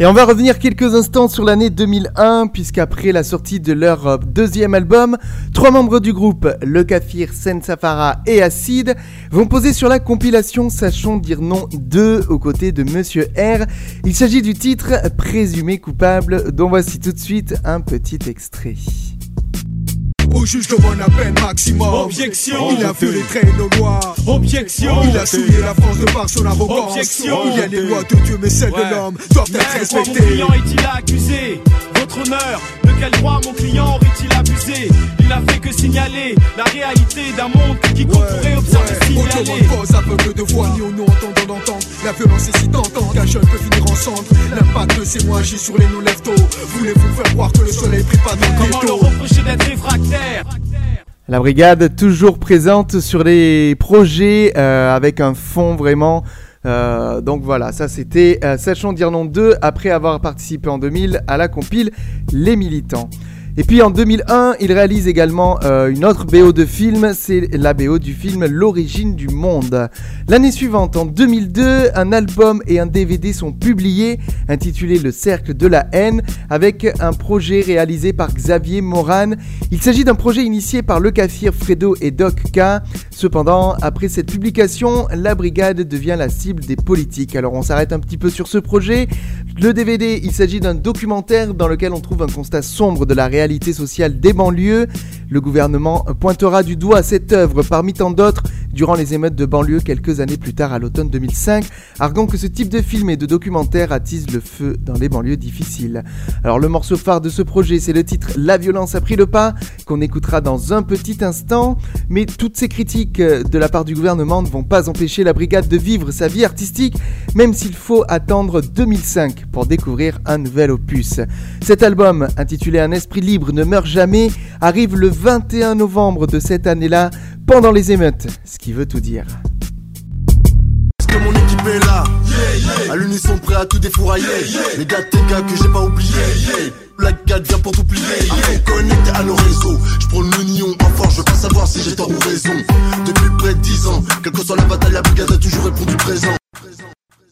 Et on va revenir quelques instants sur l'année 2001, puisqu'après la sortie de leur euh, deuxième album, trois membres du groupe, Le Kafir, Sen Safara et Acid, vont poser sur la compilation Sachons dire non 2 aux côtés de Monsieur R. Il s'agit du titre Présumé coupable, dont voici tout de suite un petit extrait. Au juge demande la peine maximum. Objection. Il a vu les traîneaux noirs. Objection. Il a souillé la France de par son arrogance. Objection. Il y a les lois de Dieu, mais celles Ouais. de l'homme doivent être pourquoi mon respectées. client est-il accusé Votre honneur, de quel droit mon client aurait-il abusé? Il n'a fait que signaler la réalité d'un monde qui pourrait observer Audio signaler pose aveugle de voix, ni au nous entendant d'entendre. La violence est si tentante qu'un jeune peut finir en cendre. L'impact de ces mots agit sur les nous lève tôt. Voulez-vous faire croire que le soleil brille pas dans Comment leur reprocher d'être réfractaire? La brigade toujours présente sur les projets euh, avec un fond vraiment. Euh, donc voilà, ça c'était euh, Sachons dire non 2 après avoir participé en 2000 à la compile Les Militants. Et puis en 2001, il réalise également euh, une autre BO de film, c'est la BO du film L'origine du monde. L'année suivante, en 2002, un album et un DVD sont publiés intitulé Le cercle de la haine avec un projet réalisé par Xavier Moran. Il s'agit d'un projet initié par Le Kafir, Fredo et Doc K. Cependant, après cette publication, la brigade devient la cible des politiques. Alors on s'arrête un petit peu sur ce projet. Le DVD, il s'agit d'un documentaire dans lequel on trouve un constat sombre de la réalité sociale des banlieues. Le gouvernement pointera du doigt cette œuvre parmi tant d'autres durant les émeutes de banlieue quelques années plus tard à l'automne 2005, arguant que ce type de film et de documentaire attise le feu dans les banlieues difficiles. Alors le morceau phare de ce projet, c'est le titre La violence a pris le pas, qu'on écoutera dans un petit instant, mais toutes ces critiques euh, de la part du gouvernement ne vont pas empêcher la brigade de vivre sa vie artistique, même s'il faut attendre 2005 pour découvrir un nouvel opus. Cet album, intitulé Un esprit libre ne meurt jamais, arrive le 21 novembre de cette année-là, pendant les émeutes, ce qui veut tout dire. À l'unisson prêt à tout défourailler. Les gars tes gars que j'ai pas oublié La gade vient pour tout plier. Il faut connecter à nos réseaux. Je prends le nion en force, je veux pas savoir si j'ai tort ou raison. Depuis près de 10 ans Quelle que soit la bataille, la brigade a toujours répondu présent.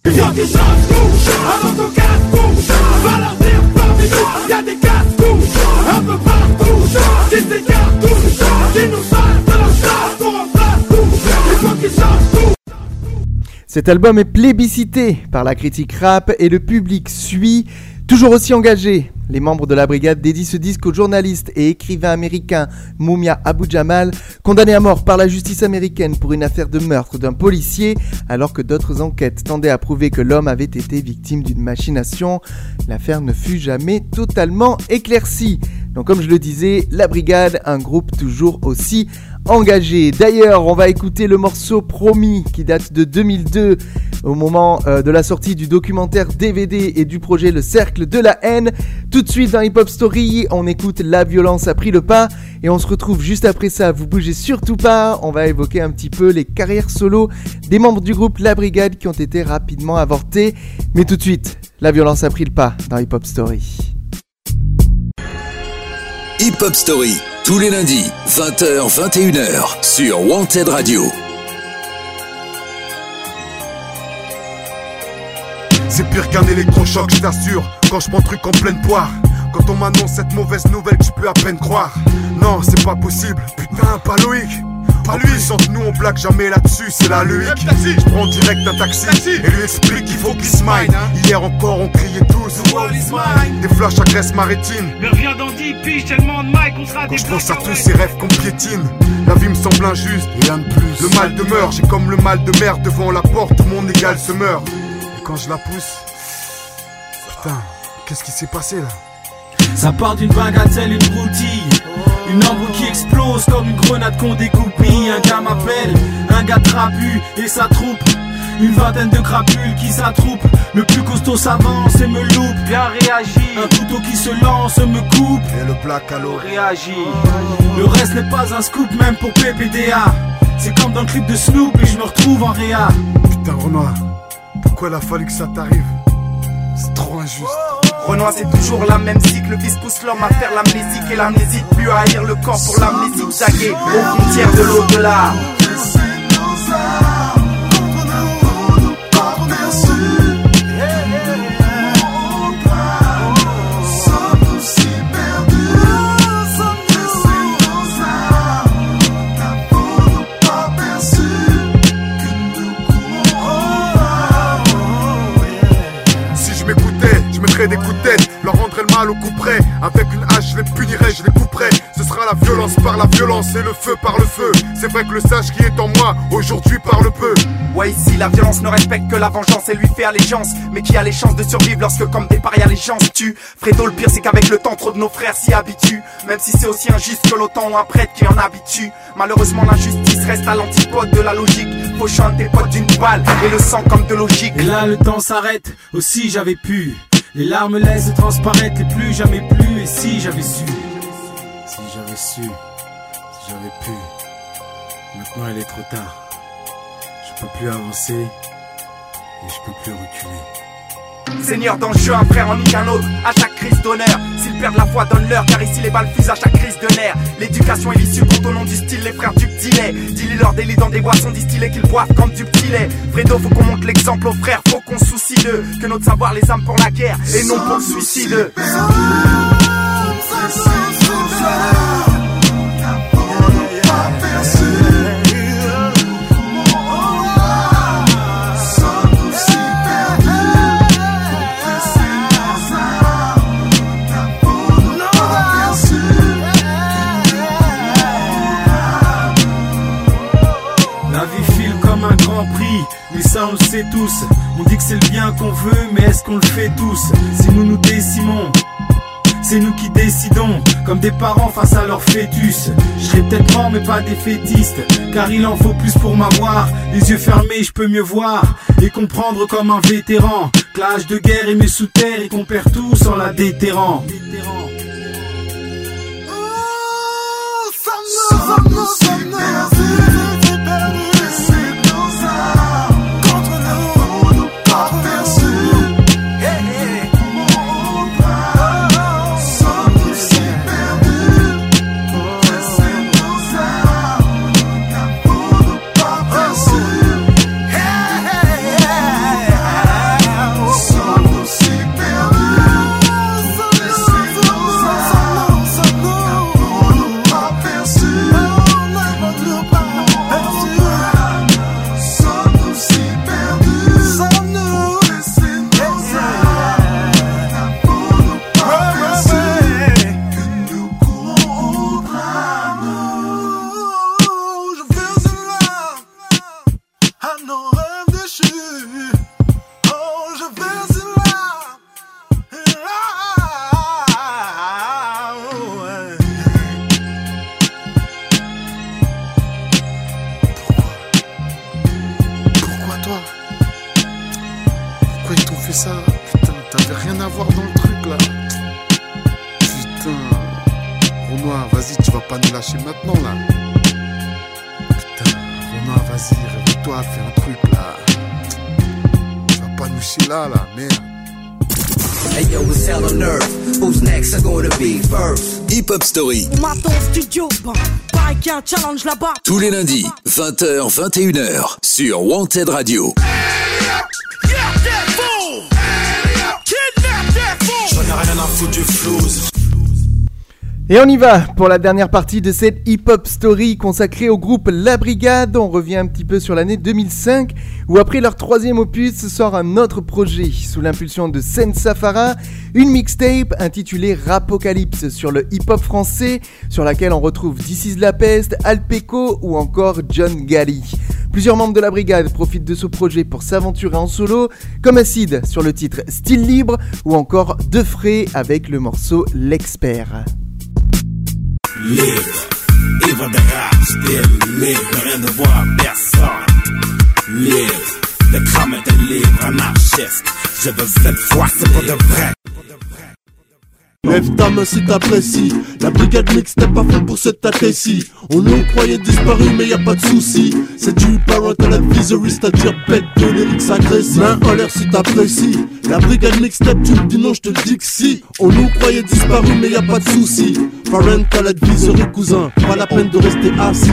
Y'a des gens couches, avant ton casse-couche Va leur dire parmi nous, y'a des casse-couches Un peu partout, c'est des cartouches Qui nous sortent Cet album est plébiscité par la critique rap et le public suit, toujours aussi engagé. Les membres de la brigade dédient ce disque au journaliste et écrivain américain Mumia Abu Jamal, condamné à mort par la justice américaine pour une affaire de meurtre d'un policier, alors que d'autres enquêtes tendaient à prouver que l'homme avait été victime d'une machination. L'affaire ne fut jamais totalement éclaircie. Donc comme je le disais, la brigade, un groupe toujours aussi engagé. D'ailleurs, on va écouter le morceau Promis qui date de 2002 au moment euh, de la sortie du documentaire DVD et du projet Le Cercle de la haine. Tout de suite dans Hip Hop Story, on écoute La violence a pris le pas et on se retrouve juste après ça. Vous bougez surtout pas, on va évoquer un petit peu les carrières solo des membres du groupe La Brigade qui ont été rapidement avortés. Mais tout de suite, La violence a pris le pas dans Hip Hop Story. Hip Hop Story, tous les lundis, 20h, 21h, sur Wanted Radio. C'est pire qu'un électrochoc, je t'assure. Quand je prends truc en pleine poire. Quand on m'annonce cette mauvaise nouvelle, je peux à peine croire. Non, c'est pas possible. Putain, pas Loïc. Pas lui, entre nous on blague jamais là-dessus, c'est la Loïc. Je prends direct un taxi, et lui explique qu'il faut qu'il smile. Hier encore on criait tous Des flashs agressent ma rétine. Mais reviens dans 10 piges, tellement de mic, on sera Quand je pense à tous ces rêves qu'on piétine, la vie me semble injuste. Rien de plus. Le mal demeure, j'ai comme le mal de mer devant la porte où mon égal se meurt. Et quand je la pousse, putain, qu'est-ce qui s'est passé là? Ça part d'une bagatelle, une broutille. Une embrouille qui explose comme une grenade qu'on découpille. Un gars m'appelle, un gars trapu et sa troupe. Une vingtaine de crapules qui s'attroupent. Le plus costaud s'avance et me loupe. Bien réagi. Un couteau qui se lance me coupe. Et le à l'eau réagit. Le reste n'est pas un scoop, même pour PPDA. C'est comme dans le clip de Snoop et je me retrouve en réa. Putain, Renoir, pourquoi il a fallu que ça t'arrive? C'est trop injuste. Renoir c'est toujours la même cycle, le vice pousse l'homme à faire l'amnésique et l'âme n'hésite plus à haïr le corps pour l'amnésique zaguée aux frontières de l'au-delà. Mettrais des coups de tête, leur rendrais le mal au coup près. Avec une hache, je les punirais, je les couperais. Ce sera la violence par la violence et le feu par le feu. C'est vrai que le sage qui est en moi, aujourd'hui parle peu. Ouais ici la violence ne respecte que la vengeance et lui fait allégeance Mais qui a les chances de survivre lorsque comme des parias les gens se tuent? Fredo le pire c'est qu'avec le temps trop de nos frères s'y habituent Même si c'est aussi injuste que l'OTAN ou un prêtre qui en habitue Malheureusement l'injustice reste à l'antipode de la logique Faut chanter tes potes d'une balle et le sang comme de logique Et là le temps s'arrête, aussi j'avais pu. Les larmes laissent transparaître les plus jamais plus. Et si j'avais su, si j'avais su, si j'avais pu. Maintenant il est trop tard. Je peux plus avancer et je peux plus reculer. Seigneur dans le jeu, un frère en nique un autre à chaque crise d'honneur. S'ils perdent la foi, donne-leur, car ici les balles fusent à chaque crise de nerfs. L'éducation est l'issue compte au nom du style, les frères du petit lait. Dis-les leur délit dans des boissons distillées qu'ils boivent comme du petit lait. Fredo, faut qu'on montre l'exemple aux frères, faut qu'on soucie d'eux. Que notre savoir les âmes pour la guerre et non pour le suicide. On le sait tous. On dit que c'est le bien qu'on veut, mais est-ce qu'on le fait tous? Si nous nous décimons, c'est nous qui décidons, comme des parents face à leur fœtus. Je serai peut-être mort, mais pas défaitiste, car il en faut plus pour m'avoir. Les yeux fermés, je peux mieux voir et comprendre comme un vétéran. L'âge de guerre est mis sous terre et qu'on perd tout sans la déterrant. Contre first? Hip Hop Story. On m'attend au studio, bah, un challenge là-bas. Tous les lundis, 20h, 21h, sur Wanted Radio. J'en ai rien à foutre du flouze. Et on y va pour la dernière partie de cette hip-hop story consacrée au groupe La Brigade. On revient un petit peu sur l'année 2005 où après leur troisième opus sort un autre projet sous l'impulsion de Sen Safara, une mixtape intitulée Rapocalypse sur le hip-hop français sur laquelle on retrouve This is La Peste, Alpeco ou encore John Gally. Plusieurs membres de la brigade profitent de ce projet pour s'aventurer en solo, comme Acid sur le titre Style Libre ou encore Defray avec le morceau L'expert. Libre, ivre de rap, style libre, rien de voir personne. Libre, le crâne est libre, anarchiste. Je veux cette fois, c'est pour de vrai. Lève ta main si t'apprécies. La brigade mixte pas faite pour tâter ici. On nous croyait disparus, mais y a pas de souci. C'est du parental advisory, c'est-à-dire bête de lyrics agressifs. Main en l'air si t'apprécies. La brigade mixtape, tu me dis non, je te dis que si. On nous croyait disparus, mais y a pas de souci. Parental advisory, cousin. Pas la peine de rester assis.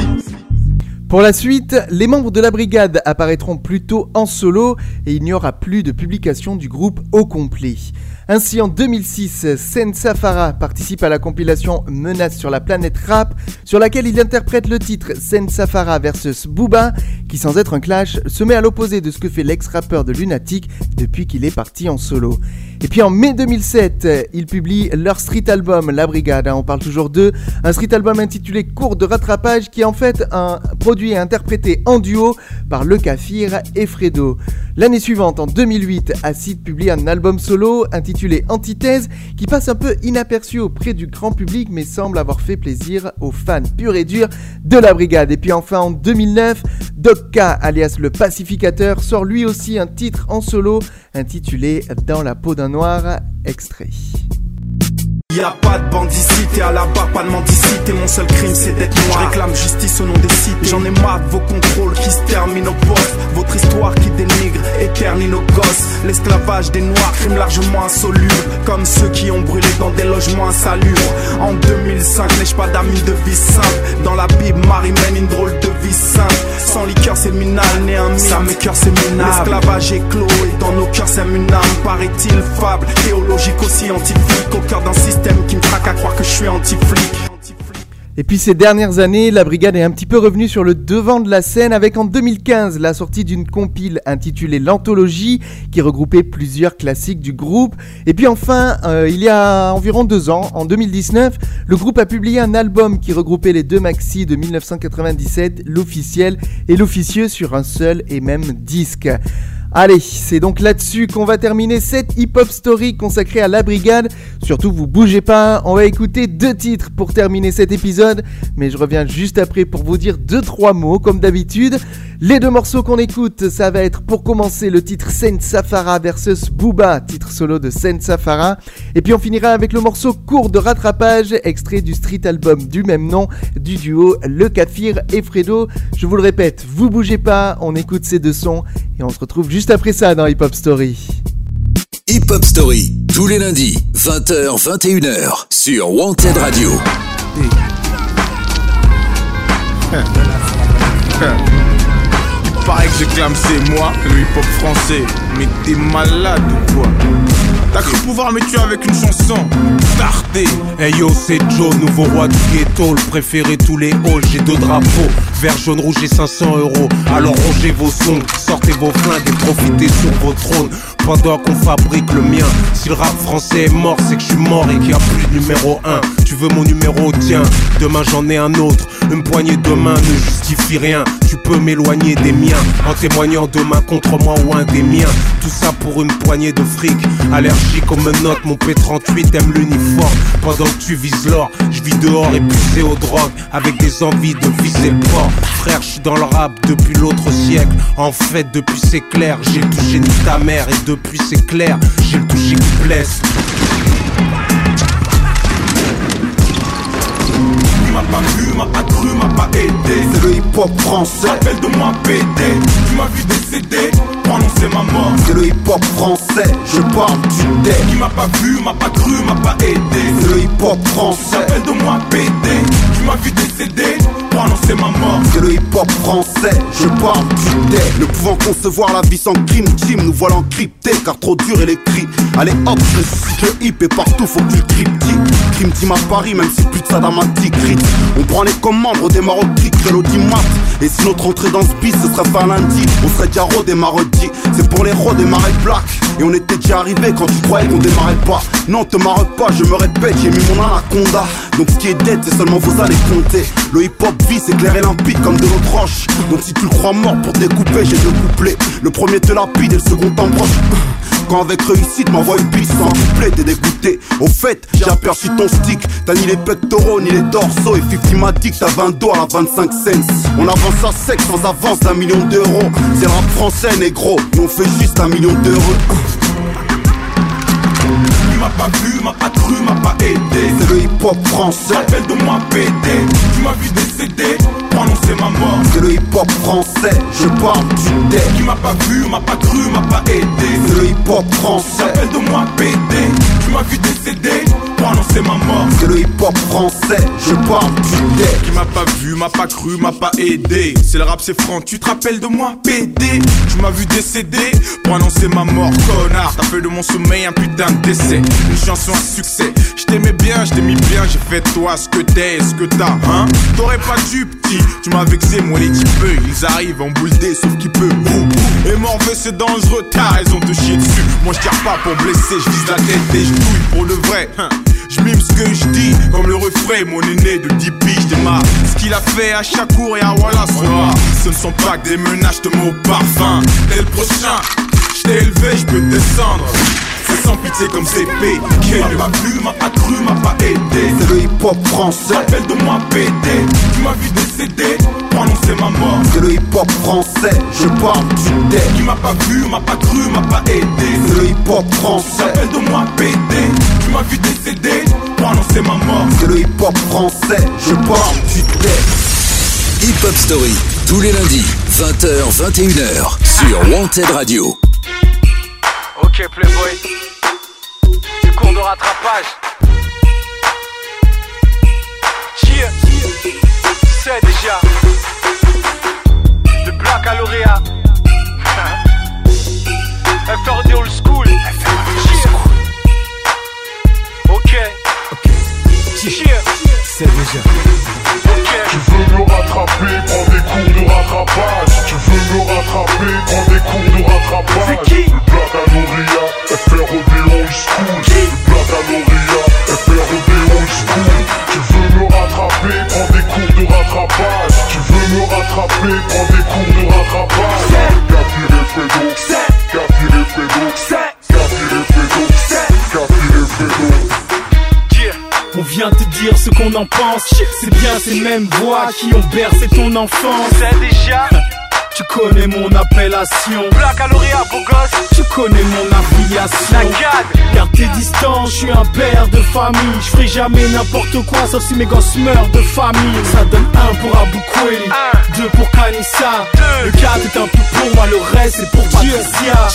Pour la suite, les membres de la brigade apparaîtront plutôt en solo et il n'y aura plus de publication du groupe au complet. Ainsi, en 2006, Sen Safara participe à la compilation Menace sur la planète rap, sur laquelle il interprète le titre Sen Safara vs Booba, qui sans être un clash, se met à l'opposé de ce que fait l'ex-rappeur de Lunatic depuis qu'il est parti en solo. Et puis en mai 2007, ils publient leur street album La Brigade, hein, on parle toujours d'eux, un street album intitulé Cours de rattrapage qui est en fait un produit interprété en duo par Le Kafir et Fredo. L'année suivante, en 2008, Acid publie un album solo intitulé Antithèse qui passe un peu inaperçu auprès du grand public mais semble avoir fait plaisir aux fans purs et durs de La Brigade. Et puis enfin en 2009, Doc K, alias le pacificateur, sort lui aussi un titre en solo intitulé Dans la peau d'un noir, extrait. Y a pas de bandicité à la barre, pas de mendicité. Mon seul crime c'est d'être noir. Je réclame justice au nom des cités. J'en ai marre de vos contrôles qui se terminent au poste. Votre histoire qui dénigre, éternise nos gosses. L'esclavage des noirs, crime largement insoluble. Comme ceux qui ont brûlé dans des logements insalubres. En 2005, n'ai-je pas d'amis de vie simple? Dans la Bible, Marie mène une drôle de vie simple. Sans liqueur, c'est minal, né un mythe. Ça mes cœurs, c'est minable. L'esclavage est clos et dans nos cœurs, c'est une âme. Paraît-il fable, théologique aussi scientifique. Au cœur d'un système Et puis ces dernières années, la brigade est un petit peu revenue sur le devant de la scène avec en 2015 la sortie d'une compile intitulée L'Anthologie qui regroupait plusieurs classiques du groupe. Et puis enfin, euh, il y a environ deux ans, en 2019, le groupe a publié un album qui regroupait les deux maxi de 1997, l'officiel et l'officieux sur un seul et même disque. Allez, c'est donc là-dessus qu'on va terminer cette hip-hop story consacrée à la brigade. Surtout, vous bougez pas, on va écouter deux titres pour terminer cet épisode, mais je reviens juste après pour vous dire deux trois mots comme d'habitude. Les deux morceaux qu'on écoute, ça va être pour commencer le titre Saint Safara versus Booba, titre solo de Saint Safara, et puis on finira avec le morceau Cours de rattrapage, extrait du street album du même nom du duo Le Kafir et Fredo. Je vous le répète, vous bougez pas, on écoute ces deux sons et on se retrouve juste après ça dans Hip Hop Story. Hip Hop Story, tous les lundis, 20h, 21h, sur Wanted Radio. [laughs] Il paraît que je clame c'est moi, le hip-hop français. Mais t'es malade ou quoi? T'as cru pouvoir me tuer avec une chanson Starté Hey yo c'est Joe, nouveau roi du ghetto Le tous les halls, j'ai deux drapeaux Vert, jaune, rouge et 500 euros Alors rangez vos sons, sortez vos flingues et profitez sur vos trônes pendant qu'on fabrique le mien. Si le rap français est mort, c'est que je suis mort et qu'il n'y a plus de numéro 1. Tu veux mon numéro, tiens, demain j'en ai un autre. Une poignée de main ne justifie rien. Tu peux m'éloigner des miens en témoignant demain contre moi ou un des miens. Tout ça pour une poignée de fric. Allergique aux menottes, mon P38 aime l'uniforme. pendant que tu vises l'or. Je vis dehors épuisé aux drogues, avec des envies de viser le port. Frère, je suis dans le rap depuis l'autre siècle. En fait, depuis c'est clair, j'ai touché ni ta mère, et depuis c'est clair, j'ai le touché qui blesse. Pas vu, m'as pas cru, m'as pas aidé. C'est le hip-hop français. Rappelle de moi PD. Tu m'as vu décéder, prononcer ma mort. C'est le hip-hop français. Je parle du deck. Qui m'a pas vu, m'a pas cru, m'a pas aidé. C'est le hip-hop français. Rappelle de moi PD. Tu m'as vu décéder, ma mort. C'est le hip-hop français. Je parle du deck. Ne pouvant concevoir la vie sans crime team, nous voilà encryptés car trop dur est l'écrit. Allez hop, je ressuscite le hip et partout faut qu'il cryptique. Crime team à Paris, même si plus de Sadamatique On prend les commandes, on démarre au clic, du mat. Et si notre entrée dans ce bis, ce serait pas lundi, on serait déjà rodé mardi. C'est pour les rods des marais black. Et on était déjà arrivé quand tu croyais qu'on démarrait pas. Non, te marre pas, je me répète, j'ai mis mon anaconda. Donc ce qui est dead, c'est seulement vous allez compter. Le hip hop vie, c'est limpide comme de l'eau roche. Donc si tu le crois mort pour découper, j'ai deux couplets. Le premier te lapide et le second t'embroche. Quand avec réussite m'envoie une piste sans couplet, t'es dégoûté. Au fait, j'ai aperçu ton stick. T'as ni les pectoraux ni les dorsaux. Et 50 m'a dit que t'as 20 dollars à 25 cents. On avance à sec sans avance d'un million d'euros. C'est rap français, négro. Et on fait juste un million d'euros. Pas vu, m'a pas cru, m'a pas aidé. C'est le hip-hop français. Rappelle de moi PD. Tu m'as vu décéder, prononcer ma mort. C'est le hip-hop français. Je parle du deck. Tu m'as pas vu, m'a pas cru, m'a pas aidé. C'est le hip-hop français. Rappelle de moi PD. Tu m'as vu décéder, prononcer ma mort. C'est le hip-hop français. Je parle du deck. Qui m'a pas vu, m'a pas cru, m'a pas aidé. C'est le rap, c'est franc. Tu te rappelles de moi, PD. Tu m'as vu décéder, pour annoncer ma mort, connard. T'as fait de mon sommeil un putain de décès. Une chanson à succès. Je t'aimais bien, je t'ai mis bien, j'ai fait toi ce que t'es, ce que t'as, hein? T'aurais pas dû, petit. Tu m'as vexé, moi les types, ils arrivent en boule D, sauf qu'ils peuvent. Et morveux, c'est dangereux, t'as raison de chier dessus. Moi je tire pas pour blesser, je vise la tête et je pour le vrai. hein. Je mime ce que je dis, comme le refrain, mon aîné de 10 piges démarre. Ce qu'il a fait à chaque cours et à son Ce ne sont pas que des menaces de mots parfum. T'es le prochain, je t'ai élevé, je peux te descendre. C'est sans pitié comme CP. Qui m'a pas vu, m'a pas cru, m'a pas aidé. C'est le hip-hop français. Rappelle de moi PD. Tu m'as vu décéder, prononcer ma mort. C'est le hip-hop français. Je parle du deck. Qui m'a pas vu, m'a pas cru, m'a pas aidé. C'est le hip-hop français. Rappelle de moi PD. Tu m'as vu décéder, prononcer ma mort. C'est le hip-hop français. Je parle du deck. Hip Hop Story, tous les lundis, 20h, 21h, sur Wanted Radio. Ok Playboy, du cours de rattrapage. Cheer, c'est déjà le Black à lauréat. [laughs] FRD old school. Cheer. Ok. Cheer. C'est déjà. Tu veux me rattraper, prends des cours de rattrapage. Tu veux me rattraper, prends des cours de rattrapage. C'est qui Le Noria, FROD old school. Le Black à Noria, FROD old school. Tu veux me rattraper, prends des cours de rattrapage. Tu veux me rattraper, prends des cours de rattrapage. Capiré Fredo, Capiré Fredo, Capiré Fredo, Capiré Fredo. On vient te dire ce qu'on en pense. C'est bien ces mêmes voix qui ont bercé ton enfance. C'est déjà. Tu connais mon appellation. Black à lauréat, beau gosse. Tu connais mon affiliation. La. Car t'es distant, je suis un père de famille. Je ferai jamais n'importe quoi, sauf si mes gosses meurent de famille. Ça donne un pour Abou Kweli, deux pour Kanissa. Le 4 est un peu pour moi, le reste c'est pour Patricia.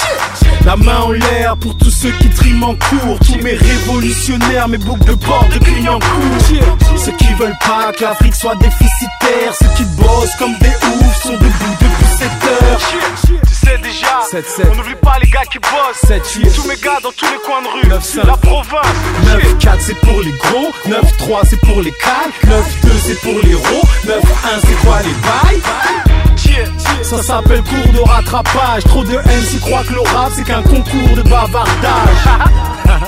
La main en l'air pour tous ceux qui triment en cours. Tous mes révolutionnaires, mes boucles de porte de Clignancourt. Ceux qui veulent pas que l'Afrique soit déficitaire. Ceux qui bossent comme des oufs sont debout depuis 7 heures. Tu sais déjà, 7-7. on n'oublie pas les gars qui bossent. 7-8. Tous mes gars dans tous les coins de rue. 9-5. La province. 9-4 c'est pour les gros, 9-3 c'est pour les calmes, 9-2 c'est pour les ros, 9-1 c'est quoi les bails? Ça s'appelle cours de rattrapage, trop de MC croient que le rap c'est qu'un concours de bavardage [laughs]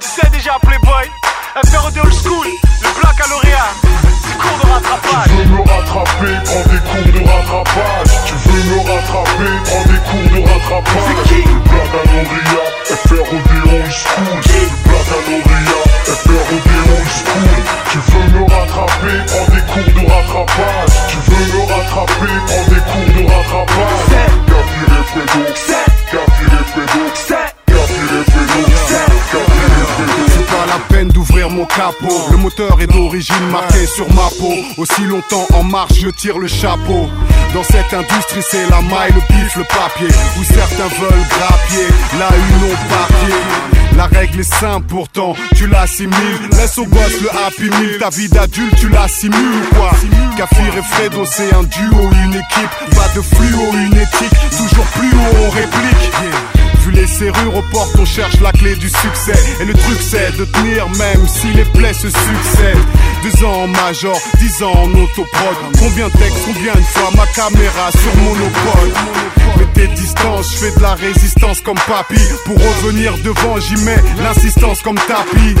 Tu sais déjà Playboy, la période old school, le baccalauréat, c'est cours de rattrapage. Tu veux me rattraper, prends des cours de rattrapage. Tu veux me rattraper, prends des cours de rattrapage. C'est qui Le baccalauréat, FR old school. Qui le baccalauréat, FR old school. Tu veux me rattraper, prends des cours de rattrapage. Tu veux me rattraper, prends des cours de rattrapage. C'est FROD old d'ouvrir mon capot. Le moteur est d'origine marqué sur ma peau. Aussi longtemps en marche, je tire le chapeau. Dans cette industrie, c'est la maille, le pif, le papier. Où certains veulent grappier, là une non papier. La règle est simple pourtant, tu l'assimiles. Laisse au boss le happy meal. Ta vie d'adulte, tu l'assimiles ou quoi? Kafir et Fredo, c'est un duo, une équipe. Pas de fluo, une éthique. Toujours plus haut, on réplique. Vu les serrures aux portes, on cherche la clé du succès. Et le truc c'est de tenir même si les plaies se succèdent. Deux ans en major, dix ans en autoprod. Combien de textes, combien de fois ma caméra sur monopole Mets tes distances, je fais de la résistance comme papy. Pour revenir devant, j'y mets l'insistance comme tapis.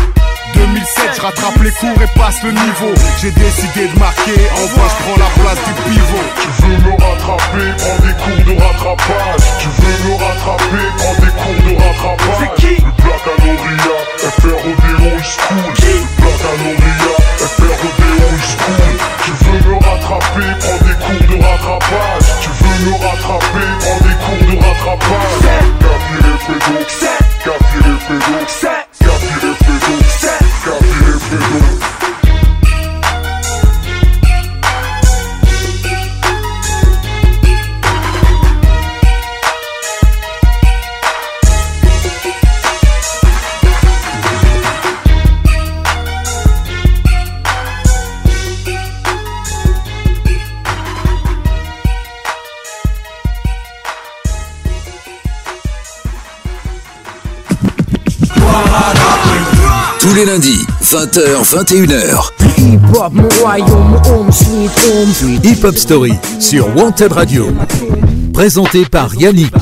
2007, je rattrape les cours et passe le niveau. J'ai décidé de marquer, enfin je prends la place du pivot. Tu veux me rattraper, prends des cours de rattrapage? Tu veux me rattraper, prends des cours de rattrapage? C'est qui? Le Blacanoria, FROD old school. Le Blacanoria, FROD old school. Tu veux me rattraper, prends des cours de rattrapage? Tu veux me rattraper, prends des cours de rattrapage? Les lundis, 20h, 21h. Hip hop, mon royaume, home sweet home. Hip Hop Story sur Wanted Radio. Présenté par Yannick.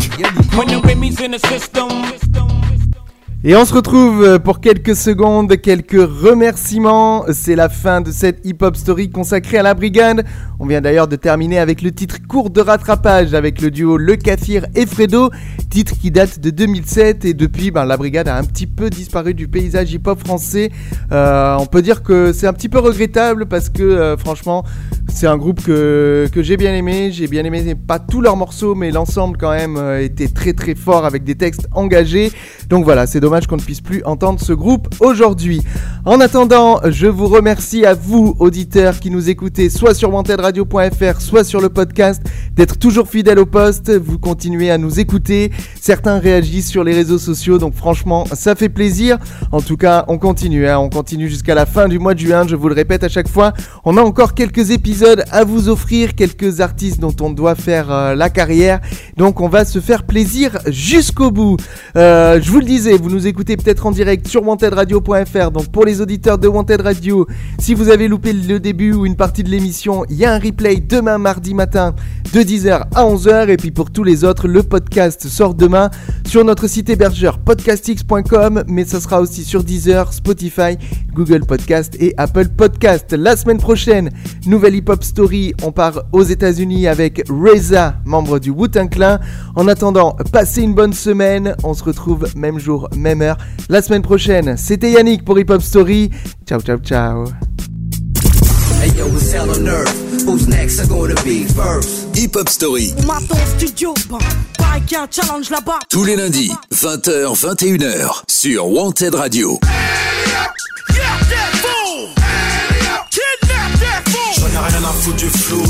Et on se retrouve euh, pour quelques secondes, quelques remerciements. C'est la fin de cette hip-hop story consacrée à la brigade. On vient d'ailleurs de terminer avec le titre court de rattrapage avec le duo Le Kafir et Fredo, titre qui date de 2007 et depuis ben, la brigade a un petit peu disparu du paysage hip-hop français. Euh, on peut dire que c'est un petit peu regrettable parce que euh, franchement c'est un groupe que, que j'ai bien aimé. J'ai bien aimé pas tous leurs morceaux mais l'ensemble quand même euh, était très très fort avec des textes engagés. Donc voilà, c'est dommage qu'on ne puisse plus entendre ce groupe aujourd'hui. En attendant, je vous remercie à vous, auditeurs, qui nous écoutez soit sur wantedradio.fr, soit sur le podcast, d'être toujours fidèles au poste. Vous continuez à nous écouter. Certains réagissent sur les réseaux sociaux, donc franchement, ça fait plaisir. En tout cas, on continue, hein. on continue jusqu'à la fin du mois de juin. Je vous le répète à chaque fois, on a encore quelques épisodes à vous offrir, quelques artistes dont on doit faire euh, la carrière. Donc, on va se faire plaisir jusqu'au bout. Euh, je vous le disais, vous nous écoutez peut-être en direct sur wantedradio.fr. Donc pour les auditeurs de Wanted Radio, si vous avez loupé le début ou une partie de l'émission, il y a un replay demain mardi matin de 10h à 11h. Et puis pour tous les autres, le podcast sort demain sur notre site hébergeur podcastx.com, mais ça sera aussi sur Deezer, Spotify, Google Podcast et Apple Podcast. La semaine prochaine, nouvelle hip-hop story. On part aux États-Unis avec Reza, membre du Wu-Tang Clan. En attendant, passez une bonne semaine. On se retrouve même jour, même heure la semaine prochaine. C'était Yannick pour Hip Hop Story. Ciao, ciao, ciao. Hey yo, it's hell on earth? Who's next? Are gonna be first? Hip Hop Story. Maton studio, bah, y a un challenge là-bas. Tous les lundis, 20h, 21h sur Wanted Radio. J'en ai rien à foutre du flou,